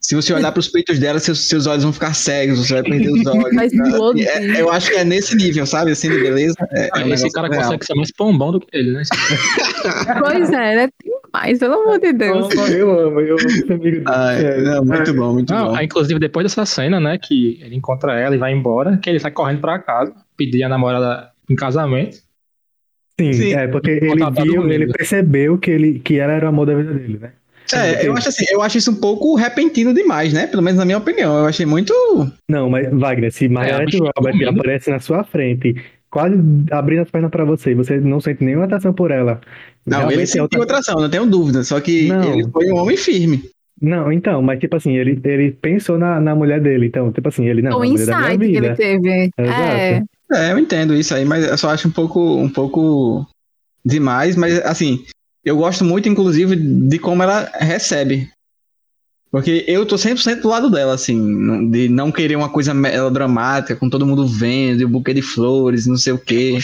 se você olhar pros peitos dela, seus, seus olhos vão ficar cegos, você vai perder os olhos. <laughs> Mas né? E é- eu acho que é nesse nível, sabe? Assim, de beleza. É, é um esse cara surreal. consegue ser mais pombão do que ele, né? <laughs> Pois é, ele é demais, pelo amor de Deus. Eu amo, eu amo esse amigo dele. Ah, é, não, muito bom, muito Não, bom. aí, inclusive depois dessa cena, né, que ele encontra ela e vai embora, que ele sai correndo pra casa, pedir a namorada em casamento. Sim, Sim. é porque ele viu, ele percebeu que, ele, que ela era o amor da vida dele, né? É, eu acho assim, eu acho isso um pouco repentino demais, né? Pelo menos na minha opinião. Eu achei muito. Não, mas Wagner, se Margaret bichinha Robert dormindo. aparece na sua frente, quase abrindo as pernas pra você, e você não sente nenhuma atração por ela. Não, realmente ele é sentiu outra- atração, não tenho dúvida. Só que Não. ele foi um homem firme. Não, então, mas tipo assim, ele, ele pensou na, na mulher dele, então, tipo assim, ele não, o insight que ele teve. É. É, eu entendo isso aí, mas eu só acho um pouco, um pouco demais. Mas assim, eu gosto muito, inclusive, de como ela recebe. Porque eu tô 100% do lado dela, assim, de não querer uma coisa melodramática, com todo mundo vendo, e o buquê de flores, não sei o quê.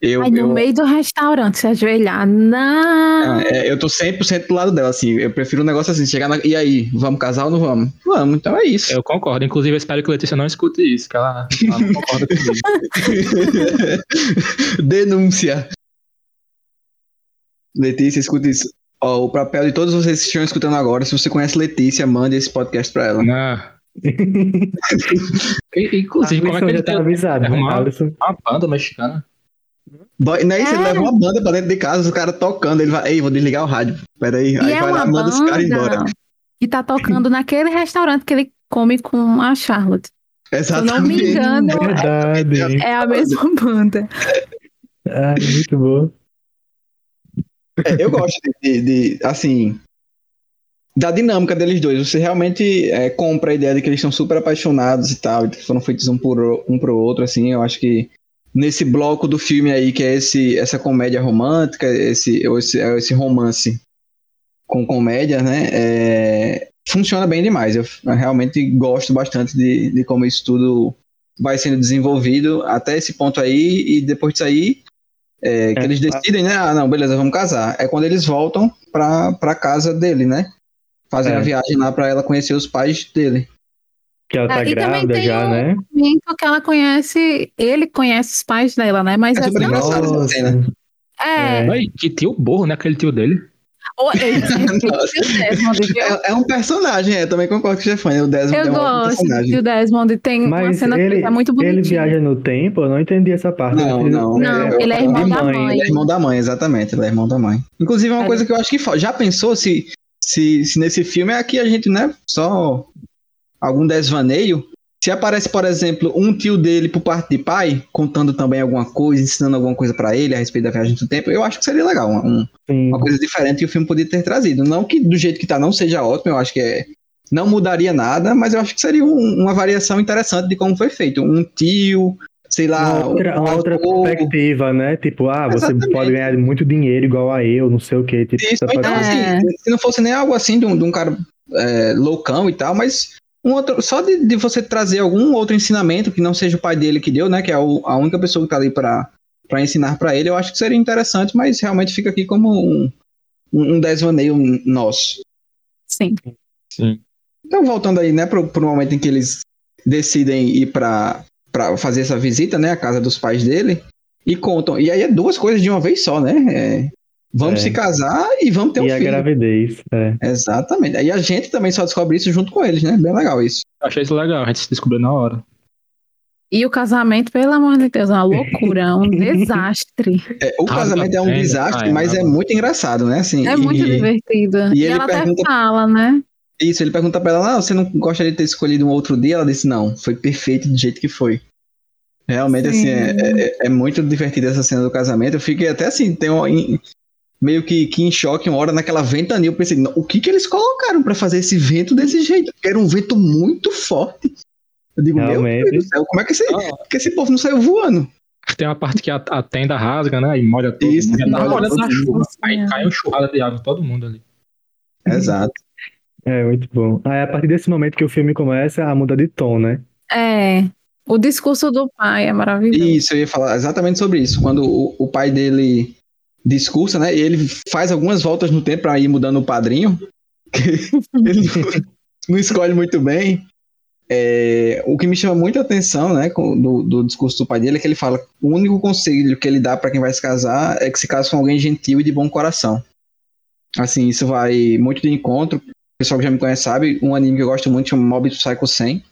Eu, Aí no eu, meio do restaurante se ajoelhar. Não. é, eu tô 100% do lado dela, assim. Eu prefiro um negócio assim, chegar na. E aí, vamos casar ou não vamos? Vamos, então é isso. Eu concordo. Inclusive, eu espero que a Letícia não escute isso, que ela, ela não <laughs> concorda comigo. Denúncia. Letícia, escuta isso. Ó, o papel de todos vocês que estão escutando agora, se você conhece Letícia, mande esse podcast pra ela. <laughs> E- Inclusive, como é que ele já tá avisado, né? Alisson. uma banda mexicana? Boy, não é isso, ele É. leva uma banda pra dentro de casa, o cara tocando, ele vai, ei, vou desligar o rádio. Peraí, E aí é vai lá, uma manda esse cara embora. banda que tá tocando naquele restaurante que ele come com a Charlotte. Se eu não me Exatamente. <laughs> engano, Verdade. é a mesma banda. Ah, muito bom. É, eu gosto de, de- de, assim, da dinâmica deles dois. Você realmente é, compra a ideia de que eles estão super apaixonados e tal, que foram feitos um, por, um pro outro, assim. Eu acho que nesse bloco do filme aí, que é esse, essa comédia romântica, esse, esse, é esse romance com comédia, né? é, funciona bem demais. Eu, eu realmente gosto bastante de, de como isso tudo vai sendo desenvolvido até esse ponto aí, e depois disso aí, é, que É, eles decidem, né? Ah, não, beleza, vamos casar. É quando eles voltam pra, pra casa dele, né? Fazem É. a viagem lá pra ela conhecer os pais dele. Que ela tá É, e também grávida já, o- né? momento que ela conhece, ele conhece os pais dela, né? Mas É super engraçado essa cena. é, É. Ai, que tio burro, né? Aquele tio dele. Ou ele <laughs> o Desmond, viu? É, é um personagem, é, também concordo com o Stefania. O Desmond é Eu um ótimo gosto personagem. do Desmond. Tem uma Mas cena ele, que é muito ele viaja no tempo, eu não entendi essa parte. Não, não. Não, ele é irmão de da mãe. Ele é irmão da mãe, exatamente. Ele é irmão da mãe. Inclusive, é uma É. coisa que eu acho que. Já pensou se, se, se nesse filme é aqui a gente, né? Só algum desvaneio. Se aparece, por exemplo, um tio dele por parte de pai, contando também alguma coisa, ensinando alguma coisa pra ele a respeito da viagem do tempo, eu acho que seria legal. um- um- uma coisa diferente que o filme podia ter trazido. Não que do jeito que tá não seja ótimo, eu acho que é, não mudaria nada, mas eu acho que seria um- uma variação interessante de como foi feito. Um tio, sei lá. Uma outra, um uma outra perspectiva, né? Tipo, ah, você Exatamente. pode ganhar muito dinheiro igual a eu, não sei o quê. Tipo, Isso, você ou então, pode- É. assim, se não fosse nem algo assim de um, de um cara é, loucão e tal, mas um outro, só de, de você trazer algum outro ensinamento que não seja o pai dele que deu, né? Que é o- a única pessoa que tá ali pra, pra ensinar pra ele, eu acho que seria interessante, mas realmente fica aqui como um, um, um desvaneio nosso. Sim. Sim. Então, voltando aí, né, pro, pro momento em que eles decidem ir pra, pra fazer essa visita, né, à casa dos pais dele, e contam. E aí é duas coisas de uma vez só, né? É, vamos É. se casar e vamos ter um E a filho. gravidez, é. Exatamente. Aí a gente também só descobre isso junto com eles, né? Bem legal isso. Eu achei isso legal, a gente se descobriu na hora. E o casamento, pelo amor de Deus, é uma loucura, um <laughs> desastre. É, o Rasga casamento é um desastre, pai, mas é rasga. muito engraçado, né? Assim, É e- muito divertido. e E, ele ela pergunta- até fala, né? Isso, ele pergunta pra ela, não, você não gostaria de ter escolhido um outro dia? Ela disse, não, foi perfeito do jeito que foi. Realmente, assim, Sim. é, é- é muito divertida essa cena do casamento. Eu fiquei até assim, tem um, em- meio que, que em choque uma hora naquela ventania. Eu pensei, "Não, o que que eles colocaram pra fazer esse vento desse jeito? Porque era um vento muito forte. Eu digo, meu Realmente. Deus do céu, como é que esse, Ah. que esse povo não saiu voando? Tem uma parte que a, a tenda rasga, né? E molha todo Isso, tava molha na todo chuva. Aí cai uma churrada de água em todo mundo ali. Exato. É, muito bom. Aí, a partir desse momento que o filme começa a mudar de tom, né? É. O discurso do pai é maravilhoso. Isso, eu ia falar exatamente sobre isso. Quando o, o pai dele discursa, né? E ele faz algumas voltas no tempo pra ir mudando o padrinho. <laughs> ele não escolhe muito bem. É, o que me chama muita atenção, né, do, do discurso do pai dele é que ele fala: o único conselho que ele dá pra quem vai se casar é que se case com alguém gentil e de bom coração. Assim, isso vai muito de encontro. O pessoal que já me conhece sabe, um anime que eu gosto muito chama Mob Psycho 100,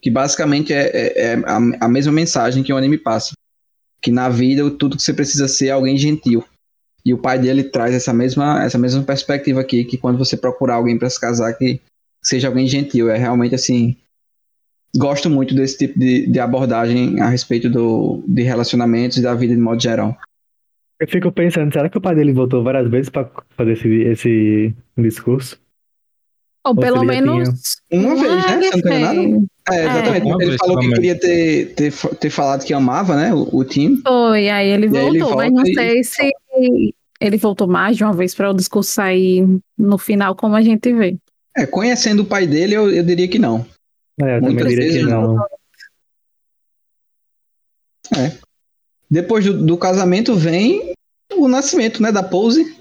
que basicamente é, é- é a, a mesma mensagem que o anime passa. Que na vida tudo que você precisa ser é alguém gentil. E o pai dele traz essa mesma, essa mesma perspectiva aqui, que quando você procurar alguém pra se casar, que seja alguém gentil. É realmente assim. Gosto muito desse tipo de, de abordagem a respeito do, de relacionamentos e da vida de modo geral. Eu fico pensando, será que o pai dele voltou várias vezes pra fazer esse, esse discurso? Ou pelo seria menos. Uma vez, né? Você não tem nada? Fez. É, exatamente. Uma ele falou que queria ter, ter, ter falado que amava, né? O, o time. Foi, aí ele E aí ele voltou, mas não e- sei se ele voltou mais de uma vez para o discurso sair no final, como a gente vê. É, conhecendo o pai dele, eu, eu diria que não. É, eu também Muitas diria que vezes não. Depois do, do casamento vem o nascimento, né? Da Pose.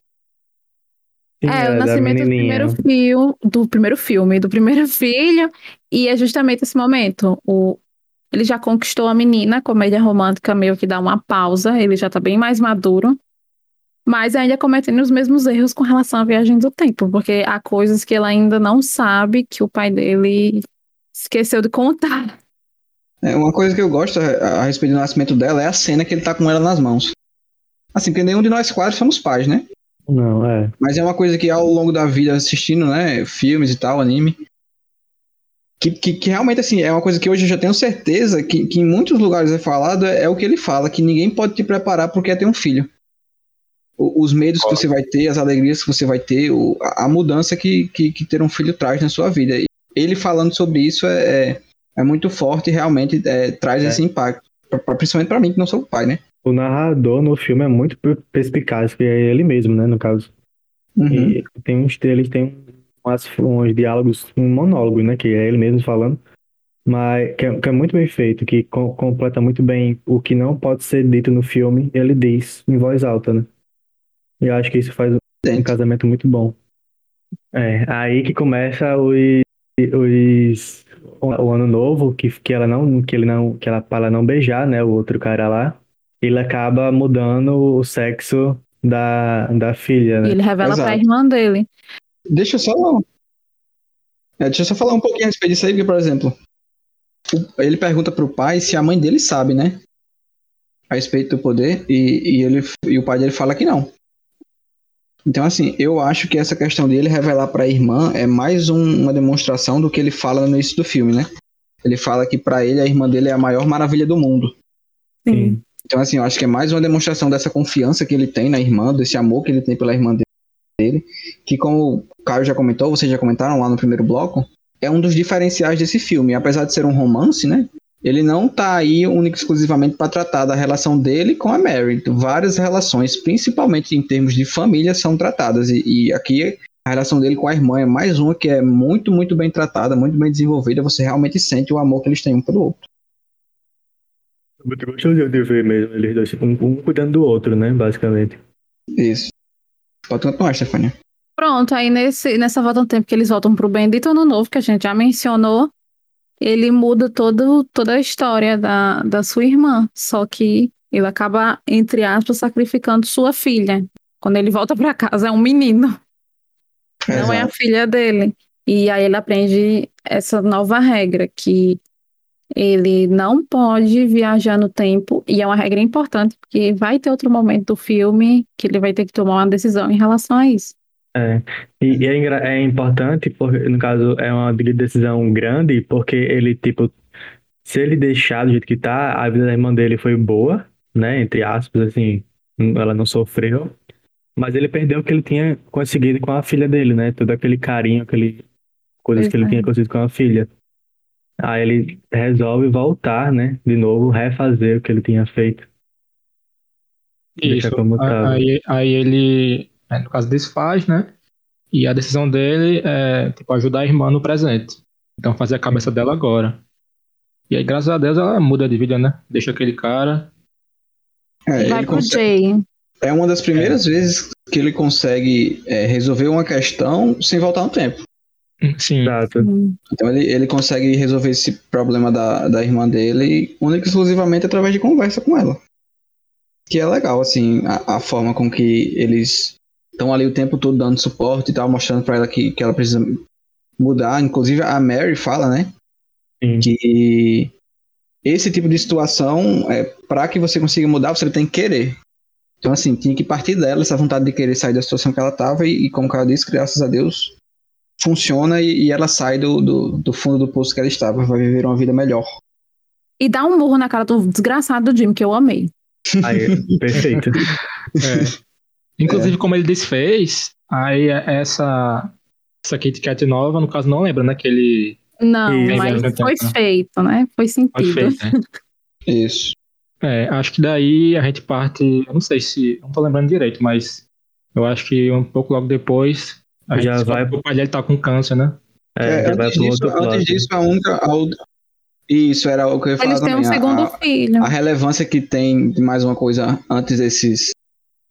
Sim, é, da o nascimento do primeiro filho, do primeiro filme, do primeiro <laughs> filho, e é justamente esse momento. O, ele já conquistou a menina, a comédia romântica meio que dá uma pausa, ele já tá bem mais maduro, mas ainda cometendo os mesmos erros com relação à viagem do tempo, porque há coisas que ele ainda não sabe que o pai dele esqueceu de contar. É, uma coisa que eu gosto a, a respeito do nascimento dela é a cena que ele tá com ela nas mãos. Assim, porque nenhum de nós quatro somos pais, né? Não, é. Mas é uma coisa que ao longo da vida assistindo, né, filmes e tal, anime, que, que, que realmente assim, é uma coisa que hoje eu já tenho certeza que, que em muitos lugares é falado, é, é o que ele fala, que ninguém pode te preparar porque é ter um filho. O- os medos que você vai ter, as alegrias que você vai ter, o- a, a mudança que, que, que ter um filho traz na sua vida. E ele falando sobre isso é, é, é muito forte e realmente é, traz É. esse impacto. Pra- pra- principalmente pra mim, que não sou pai, né? O narrador no filme é muito per- perspicaz, que é ele mesmo, né, no caso. Uhum. E tem uns, eles têm umas, uns diálogos, um monólogo, né, que é ele mesmo falando, mas que é, que é muito bem feito, que co- completa muito bem o que não pode ser dito no filme, ele diz em voz alta, né. E eu acho que isso faz um casamento muito bom. É, aí que começa os, os o, ano novo, que, que ela não, que ele não, que ela para não beijar, né, o outro cara lá, ele acaba mudando o sexo da, da filha, né. ele revela pra Exato. irmã dele. Deixa eu só. É, deixa eu só falar um pouquinho a respeito disso aí, porque, por exemplo, ele pergunta pro pai se a mãe dele sabe, né? A respeito do poder, e, e, ele, e o pai dele fala que não. Então, assim, eu acho que essa questão dele revelar pra irmã é mais um- uma demonstração do que ele fala no início do filme, né? Ele fala que pra ele a irmã dele é a maior maravilha do mundo. Sim. Então, assim, eu acho que é mais uma demonstração dessa confiança que ele tem na irmã, desse amor que ele tem pela irmã dele. que como o Caio já comentou, vocês já comentaram lá no primeiro bloco, é um dos diferenciais desse filme. Apesar de ser um romance, né? Ele não tá aí único exclusivamente para tratar da relação dele com a Mary. Várias relações, principalmente em termos de família, são tratadas. E, e aqui a relação dele com a irmã é mais uma que é muito, muito bem tratada, muito bem desenvolvida. Você realmente sente o amor que eles têm um pelo outro. Muito gostoso de ver mesmo eles dois, um, um cuidando do outro, né? Basicamente. Isso. Pode continuar, Stefania. Pronto, aí nesse, nessa volta no tempo que eles voltam pro Bendito Ano Novo, que a gente já mencionou, ele muda todo, toda a história da, da sua irmã. Só que ele acaba, entre aspas, sacrificando sua filha. Quando ele volta para casa, é um menino. Exato. Não é a filha dele. E aí ele aprende essa nova regra, que ele não pode viajar no tempo, e é uma regra importante, porque vai ter outro momento do filme que ele vai ter que tomar uma decisão em relação a isso. É, e, e é, é, importante, porque, no caso, é uma decisão grande, porque ele, tipo, se ele deixar do jeito que tá, a vida da irmã dele foi boa, né, entre aspas, assim, ela não sofreu, mas ele perdeu o que ele tinha conseguido com a filha dele, né, todo aquele carinho, aquele coisas que ele tinha conseguido com a filha. Aí ele resolve voltar, né, de novo, refazer o que ele tinha feito. Isso, aí, aí ele no caso, desfaz, né? E a decisão dele é, tipo, ajudar a irmã no presente. Então, fazer a cabeça dela agora. E aí, graças a Deus, ela muda de vida, né? Deixa aquele cara. É, Vai consegue... Jay. É uma das primeiras é. vezes que ele consegue é, resolver uma questão sem voltar no tempo. Sim. Exato. Então ele, ele consegue resolver esse problema da, da irmã dele única e exclusivamente através de conversa com ela. Que é legal, assim, a, a forma com que eles estão ali o tempo todo dando suporte e tal, mostrando para ela que, que ela precisa mudar. Inclusive a Mary fala, né? Sim. Que esse tipo de situação, é, para que você consiga mudar, você tem que querer. Então, assim, tinha que partir dela, essa vontade de querer sair da situação que ela tava, e, e como ela disse, graças a Deus, funciona e, e ela sai do, do, do, fundo do poço que ela estava, vai viver uma vida melhor. E dá um murro na cara do desgraçado do Jim, que eu amei. Aí, <laughs> perfeito. é. Inclusive, é. como ele desfez, aí é essa, essa Kit Kat nova, no caso, não lembra, né? Que ele. Não, mas foi tempo, feito, né? Foi sentido. Foi feito, né? Isso. É, acho que daí a gente parte. Eu não sei se. Não tô lembrando direito, mas eu acho que um pouco logo depois. A já vai. O pai dele tá com câncer, né? É, é antes, disso, antes disso, a única. A, isso era o que eu ia falar. Eles têm um segundo a, filho. A relevância que tem de mais uma coisa antes desses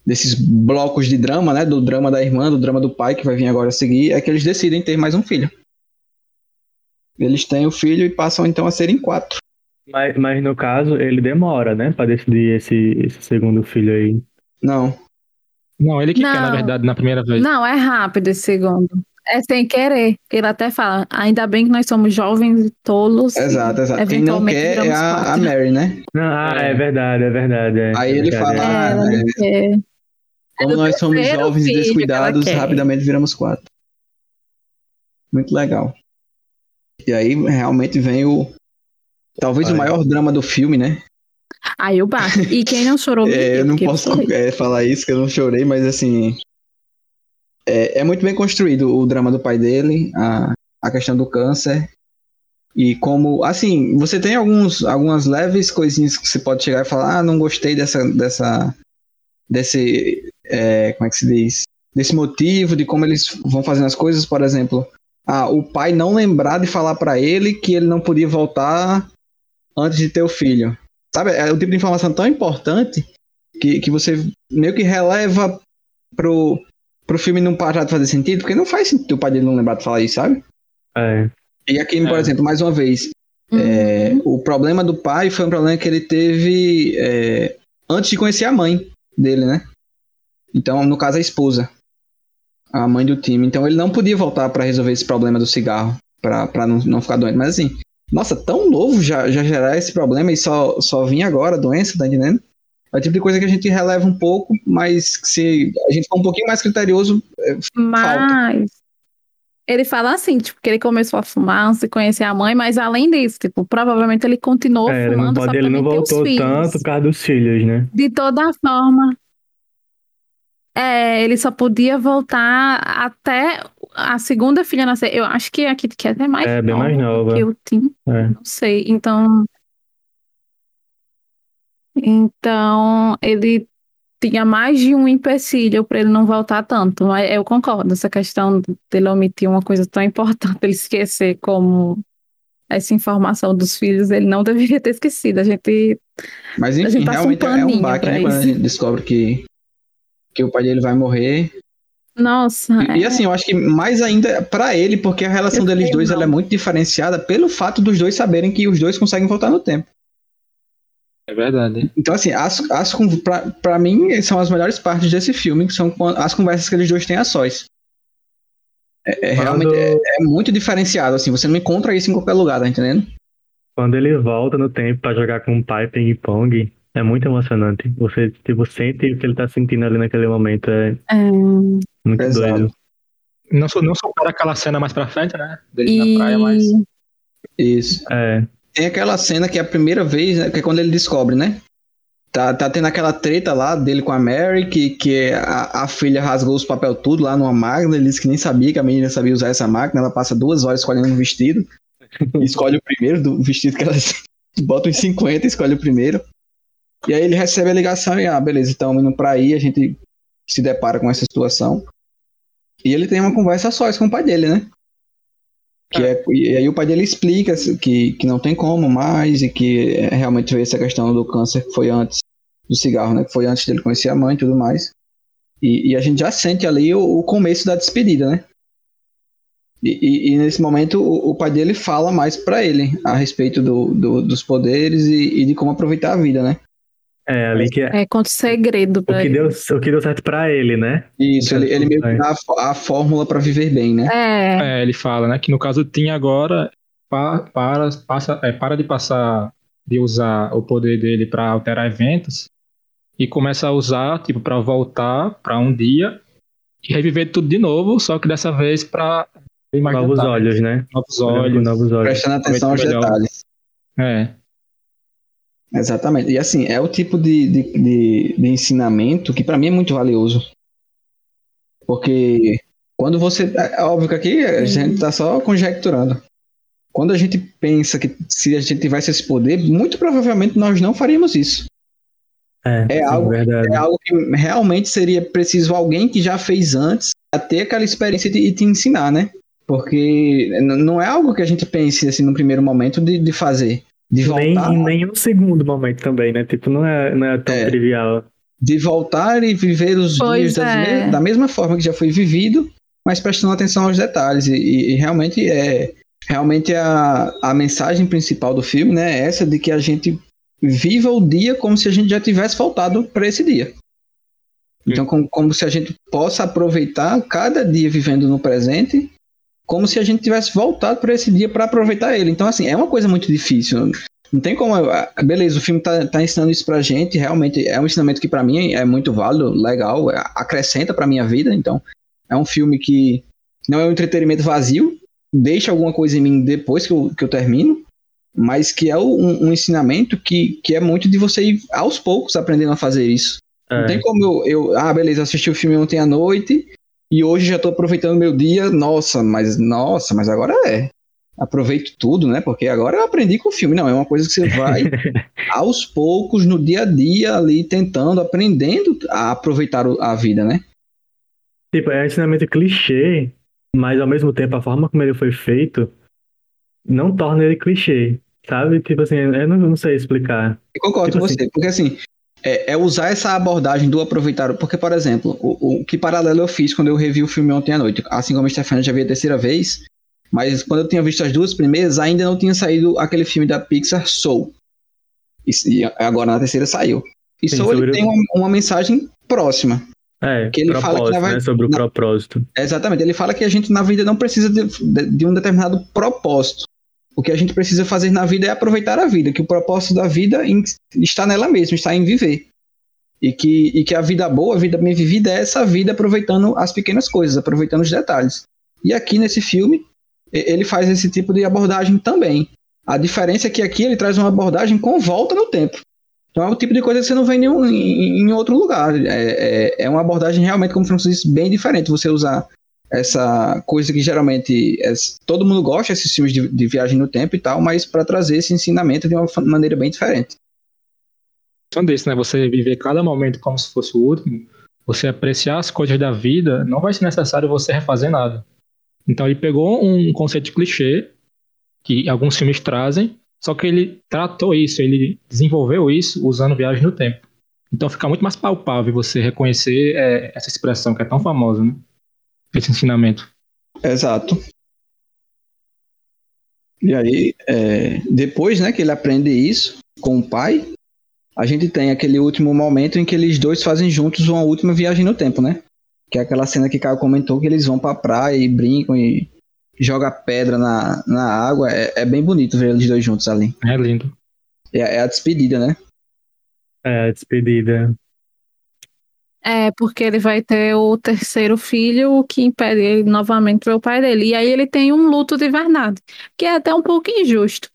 desses blocos de drama, né? Do drama da irmã, do drama do pai, que vai vir agora a seguir, é que eles decidem ter mais um filho. Eles têm o filho e passam então a serem quatro. Mas, mas no caso, ele demora, né? Pra decidir esse, esse segundo filho aí. Não. Não, ele que não. quer, na verdade, na primeira vez. Não, é rápido esse segundo. É sem querer. Ele até fala, ainda bem que nós somos jovens e tolos. Exato, exato. Quem não quer é a, a, Mary, né? Ah, é verdade, é verdade. É. Aí ele verdade, fala, é. ah, é, como nós somos jovens e descuidados, rapidamente viramos quatro. Muito legal. E aí realmente vem o. Talvez Ai. o maior drama do filme, né? Aí eu bato. E quem não chorou? é, eu não posso é, falar isso, que eu não chorei, mas assim. É, é, muito bem construído o drama do pai dele, a, a questão do câncer. E como, assim, você tem alguns, algumas leves coisinhas que você pode chegar e falar, ah, não gostei dessa, dessa, desse, é, como é que se diz? Desse motivo, de como eles vão fazendo as coisas, por exemplo, ah, o pai não lembrar de falar para ele que ele não podia voltar antes de ter o filho. Sabe? É o tipo de informação tão importante que, que você meio que releva pro, pro filme não parar de fazer sentido, porque não faz sentido o pai dele não lembrar de falar isso, sabe? É. E aqui, por é. exemplo, mais uma vez, uhum. é, o problema do pai foi um problema que ele teve é, antes de conhecer a mãe dele, né? Então, no caso, a esposa, a mãe do time. Então, ele não podia voltar para resolver esse problema do cigarro, para não, não ficar doente. Mas assim, nossa, tão novo já, já gerar esse problema e só, só vinha agora a doença, tá entendendo? É o tipo de coisa que a gente releva um pouco, mas se a gente for um pouquinho mais criterioso, é, mas falta. ele fala assim, tipo, que ele começou a fumar antes de conhecer a mãe, mas além disso, tipo, provavelmente ele continuou é, fumando. Ele não, pode, ele não voltou tanto por causa dos filhos, né? De toda forma, É, ele só podia voltar até a segunda filha nascer. Eu acho que a Kit Kat é mais É, bem mais nova. que o Tim. É. Não sei. Então. Então, ele tinha mais de um empecilho para ele não voltar tanto. Mas eu concordo, essa questão dele omitir uma coisa tão importante, <laughs> ele esquecer como essa informação dos filhos, ele não deveria ter esquecido. A gente. Mas A enfim, gente passa um realmente é um paninho baque, né? Quando a gente descobre que, que o pai dele vai morrer. Nossa. E, e é- assim, eu acho que mais ainda pra ele, porque a relação Eu deles dois ela é muito diferenciada pelo fato dos dois saberem que os dois conseguem voltar no tempo. É verdade. Então, assim, as, as, pra, pra mim, são as melhores partes desse filme, que são as conversas que eles dois têm a sós. É, é Quando- realmente é, é muito diferenciado, assim, você não encontra isso em qualquer lugar, tá entendendo? Quando ele volta no tempo pra jogar com o pai ping-pong, é muito emocionante. Você, tipo, sente o que ele tá sentindo ali naquele momento. É é, muito Exato. doido. Não, sou- não supera aquela cena mais pra frente, né? Dele e... na praia, mas. Isso. É, Tem aquela cena que é a primeira vez, né, que é quando ele descobre, né? Tá, tá tendo aquela treta lá dele com a Mary, que, que a, a filha rasgou os papel tudo lá numa máquina, ele disse que nem sabia que a menina sabia usar essa máquina, ela passa duas horas escolhendo um vestido, <laughs> escolhe o primeiro do vestido que ela <laughs> bota uns 50, escolhe o primeiro. E aí ele recebe a ligação e, ah, beleza, então indo pra aí, a gente se depara com essa situação. E ele tem uma conversa sós com o pai dele, né? Que é, e aí o pai dele explica que, que não tem como mais e que é, realmente essa questão do câncer que foi antes do cigarro, né? Que foi antes dele conhecer a mãe e tudo mais. E, e a gente já sente ali o, o começo da despedida, né? E, e- e nesse momento o, o pai dele fala mais pra ele a respeito do, do- dos poderes e, e de como aproveitar a vida, né? É ali que é. É contra o segredo O pra que, ele. deu, o que deu certo pra ele, né? Isso, ele, ele meio que É. dá a, a fórmula pra viver bem, né? É, É, ele fala, né? Que no caso Tim agora pa- para, passa, é, para de passar, de usar o poder dele pra alterar eventos e começa a usar, tipo, pra voltar pra um dia e reviver tudo de novo, só que dessa vez pra Novos detalhes. olhos, né? Novos olhos. novos olhos. Prestando atenção aos detalhes. É. Exatamente. E assim, é o tipo de, de, de, de ensinamento que pra mim é muito valioso. Porque quando você. É óbvio que aqui a gente tá só conjecturando. Quando a gente pensa que se a gente tivesse esse poder, muito provavelmente nós não faríamos isso. É, É sim, algo-. É algo que realmente seria preciso alguém que já fez antes a ter aquela experiência de- e te ensinar, né? Porque não é algo que a gente pense assim no primeiro momento de, de fazer. De Nem voltar. em nenhum segundo momento também, né? Tipo, não é, não é tão É. trivial. de voltar e viver os Pois dias das é. me- da mesma forma que já foi vivido, mas prestando atenção aos detalhes. E, e- e realmente é realmente a, a mensagem principal do filme, né, é essa de que a gente viva o dia como se a gente já tivesse voltado para esse dia. Então, como, como se a gente possa aproveitar cada dia vivendo no presente, como se a gente tivesse voltado para esse dia para aproveitar ele. Então, assim, é uma coisa muito difícil. Não tem como. ah, Beleza, o filme tá, tá ensinando isso pra gente. Realmente é um ensinamento que pra mim é muito válido, legal, é- acrescenta pra minha vida. Então, é um filme que não é um entretenimento vazio, deixa alguma coisa em mim depois que eu, que eu termino, mas que é um, um ensinamento que, que é muito de você ir aos poucos aprendendo a fazer isso. Não É. tem como eu, eu. Ah, beleza, assisti o filme ontem à noite e hoje já tô aproveitando meu dia. Nossa, mas nossa, mas agora é. Aproveito tudo, né? Porque agora eu aprendi com o filme. Não, é uma coisa que você vai <laughs> aos poucos, no dia a dia, ali, tentando, aprendendo a aproveitar a vida, né? Tipo, é um ensinamento clichê, mas ao mesmo tempo a forma como ele foi feito não torna ele clichê, sabe? Tipo assim, eu não, não sei explicar. Eu concordo Tipo com você, porque assim, é, é usar essa abordagem do aproveitar. Porque, por exemplo, o, o que paralelo eu fiz quando eu revi o filme ontem à noite? Assim como a Stefania já viu a terceira vez, mas quando eu tinha visto as duas primeiras, ainda não tinha saído aquele filme da Pixar Soul. E, agora na terceira saiu. E Sim, Soul ele tem uma, uma mensagem próxima. É, Que ele fala que na né? Sobre o na- propósito. Exatamente, ele fala que a gente na vida não precisa de, de- de um determinado propósito. O que a gente precisa fazer na vida é aproveitar a vida, que o propósito da vida está nela mesma, está em viver. E que, e que a vida boa, a vida bem vivida é essa vida aproveitando as pequenas coisas, aproveitando os detalhes. E aqui nesse filme, ele faz esse tipo de abordagem também. A diferença é que aqui ele traz uma abordagem com volta no tempo. Então é o tipo de coisa que você não vê em, nenhum, em, em outro lugar. É, é, é, uma abordagem realmente, como o Francisco disse, bem diferente. Você usar essa coisa que geralmente é, todo mundo gosta, esses filmes de, de, viagem no tempo e tal, mas para trazer esse ensinamento de uma maneira bem diferente. São desse, né? Você viver cada momento como se fosse o último, você apreciar as coisas da vida, não vai ser necessário você refazer nada. Então ele pegou um conceito de clichê que alguns filmes trazem, só que ele tratou isso, ele desenvolveu isso usando viagem no tempo. Então fica muito mais palpável você reconhecer é, essa expressão que é tão famosa, né? Esse ensinamento. Exato. E aí, é, depois né, que ele aprende isso com o pai, a gente tem aquele último momento em que eles dois fazem juntos uma última viagem no tempo, né? Que é aquela cena que Caio comentou que eles vão pra praia e brincam e joga pedra na, na água. É, é bem bonito ver eles dois juntos ali. É lindo. É, é a despedida, né? É, a despedida. É, porque ele vai ter o terceiro filho, o que impede ele novamente ver o pai dele. E aí ele tem um luto de verdade, que é até um pouco injusto.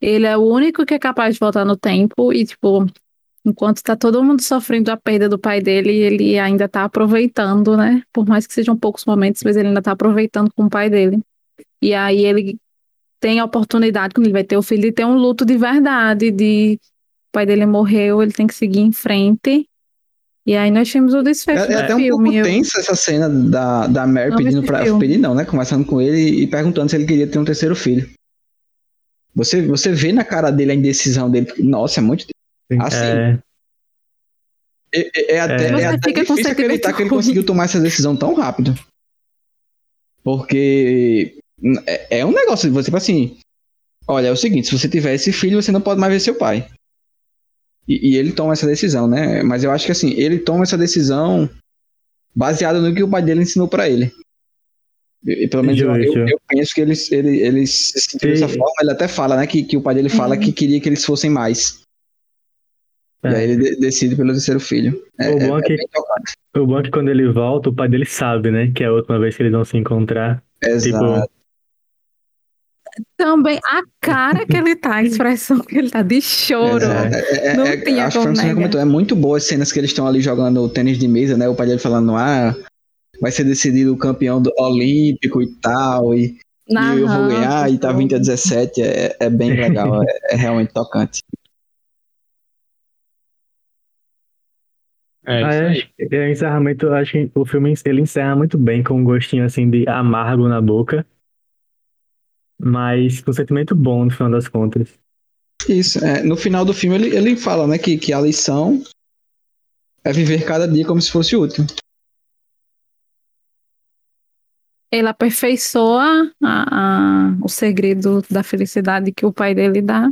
Ele é o único que é capaz de voltar no tempo e, tipo, enquanto tá todo mundo sofrendo a perda do pai dele, ele ainda tá aproveitando, né? Por mais que sejam poucos momentos, mas ele ainda tá aproveitando com o pai dele. E aí ele tem a oportunidade, quando ele vai ter o filho, de ter um luto de verdade, de o pai dele morreu, ele tem que seguir em frente. E aí nós temos o desfecho é, é até filme. um pouco tensa essa cena da, da Mary pedindo pra... Filme. Pedir não, né? Conversando com ele e perguntando se ele queria ter um terceiro filho. Você, você vê na cara dele a indecisão dele. Nossa, é muito... Assim, é... É, é, até, é. é até difícil acreditar que ele conseguiu tomar essa decisão tão rápido. Porque é, é um negócio, você tipo assim, olha, é o seguinte, se você tiver esse filho, você não pode mais ver seu pai. E, e, ele toma essa decisão, né? Mas eu acho que assim, ele toma essa decisão baseada no que o pai dele ensinou para ele. E, pelo menos eu, eu, eu, penso que ele, ele, ele se sentiu dessa forma, ele até fala, né? Que, que o pai dele fala uhum. que queria que eles fossem mais. É. E aí ele decide pelo terceiro filho. É, o, bom é, é que, o bom é que quando ele volta, o pai dele sabe, né? Que é a última vez que eles vão se encontrar. Exato. Tipo, também a cara que ele tá, a expressão que ele tá de choro. É, é, não é, tinha acho como que comentou, é muito boa as cenas que eles estão ali jogando tênis de mesa, né? O pai dele falando, ah, vai ser decidido o campeão do olímpico e tal, e, e eu vou ganhar, e tá 20 a 17, é, é bem legal, é, é realmente tocante. É, ah, é, é, encerramento, acho que o filme ele encerra muito bem com um gostinho assim de amargo na boca, mas com um sentimento bom no final das contas. Isso, é, no final do filme ele, ele fala, né, que, que a lição é viver cada dia como se fosse último. Ele aperfeiçoa a, a, o segredo da felicidade que o pai dele dá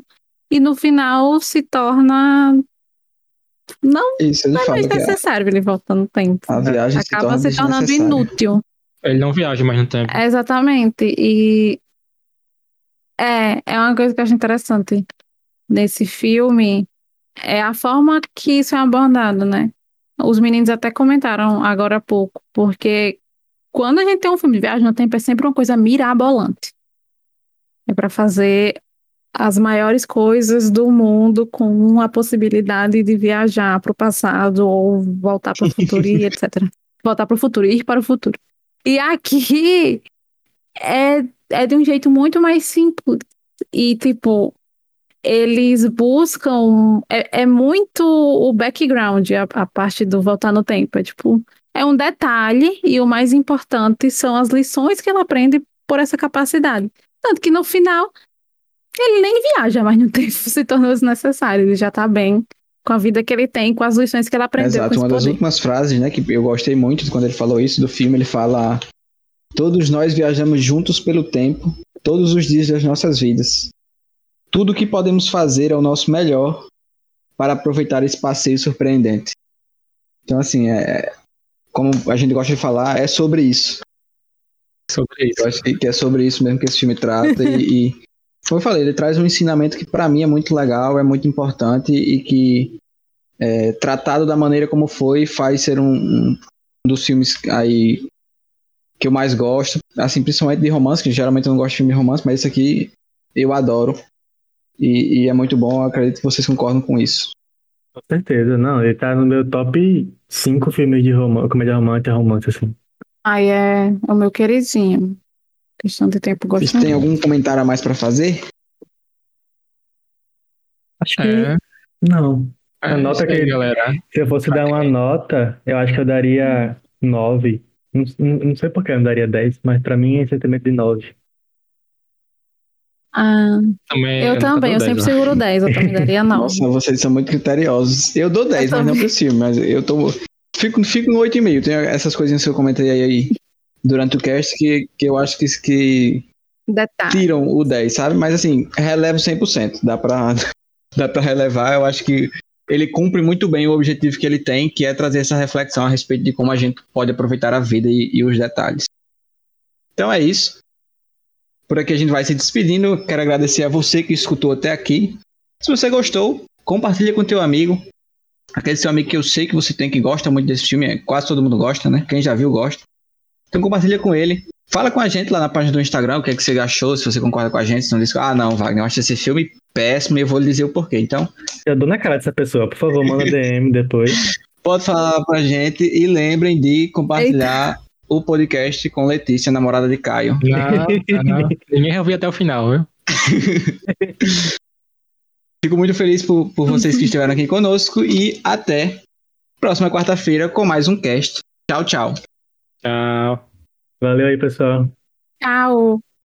e no final se torna não, Isso, não é mais necessário ele voltar no tempo. A viagem acaba se, tornando inútil. Ele não viaja mais no tempo. exatamente. E é, é uma coisa que eu acho interessante nesse filme é a forma que isso é abordado, né? Os meninos até comentaram agora há pouco, porque quando a gente tem um filme de viagem no tempo é sempre uma coisa mirabolante. É para fazer as maiores coisas do mundo com a possibilidade de viajar para o passado ou voltar para o <laughs> futuro e etc. Voltar para o futuro, ir para o futuro. E aqui é, é de um jeito muito mais simples. E, tipo, eles buscam. É, é muito o background, a, a parte do voltar no tempo. É tipo, é um detalhe, e o mais importante são as lições que ela aprende por essa capacidade. Tanto que no final ele nem viaja mais no <laughs> tempo, se tornou desnecessário. Ele já tá bem com a vida que ele tem, com as lições que ele aprendeu. Exato, uma das últimas frases, né, que eu gostei muito quando ele falou isso do filme, ele fala: Todos nós viajamos juntos pelo tempo, todos os dias das nossas vidas. Tudo o que podemos fazer é o nosso melhor para aproveitar esse passeio surpreendente. Então, assim, é, como a gente gosta de falar, é sobre isso. Sobre isso. Eu acho que é sobre isso mesmo que esse filme trata e, e como eu falei, ele traz um ensinamento que para mim é muito legal, é muito importante e que é, tratado da maneira como foi faz ser um, um, dos filmes aí que eu mais gosto, assim, principalmente de romance, que geralmente eu não gosto de filme de romance, mas esse aqui eu adoro e, e é muito bom, acredito que vocês concordam com isso. Com certeza, não. Ele tá no meu top 5 filmes de romance, comédia romântica, romance, assim. Aí é o meu queridinho. Questão de tempo, gosto Vocês têm algum comentário a mais pra fazer? Acho que É, não. é A nota isso aí, que- galera. Se eu fosse dar uma nota, eu acho que eu daria 9. Não, não, não sei por que eu não daria 10, mas pra mim é sentimento de 9. Ah, Também, eu nunca também, eu dou sempre 10, ó. seguro 10, eu também daria 9. Nossa, vocês são muito criteriosos. Eu dou 10, Eu mas não filme, mas eu tô. Fico, fico no 8,5. Tem essas coisinhas que eu comentei aí durante o cast que, que eu acho que, que Detalhe. tiram o 10, sabe? Mas assim, relevo 100%. Dá pra, <laughs> dá pra relevar. Eu acho que ele cumpre muito bem o objetivo que ele tem, que é trazer essa reflexão a respeito de como a gente pode aproveitar a vida e, e os detalhes. Então é isso. Por aqui a gente vai se despedindo. Quero agradecer a você que escutou até aqui. Se você gostou, compartilha com teu amigo. Aquele seu amigo que eu sei que você tem que gosta muito desse filme. é, Quase todo mundo gosta, né? Quem já viu gosta. Então compartilha com ele. Fala com a gente lá na página do Instagram o que, é que você achou, se você concorda com a gente, se não diz, ah não, Wagner, eu acho esse filme péssimo e eu vou lhe dizer o porquê. Então, Eu dou na cara dessa pessoa, por favor, manda DM depois. <laughs> pode falar pra gente e lembrem de compartilhar o podcast com Letícia, namorada de Caio. <laughs> Não, não. Ninguém até o final, viu? <laughs> Fico muito feliz por, por vocês que estiveram aqui conosco e até próxima quarta-feira com mais um cast. Tchau, tchau. Tchau. Valeu aí, pessoal. Tchau.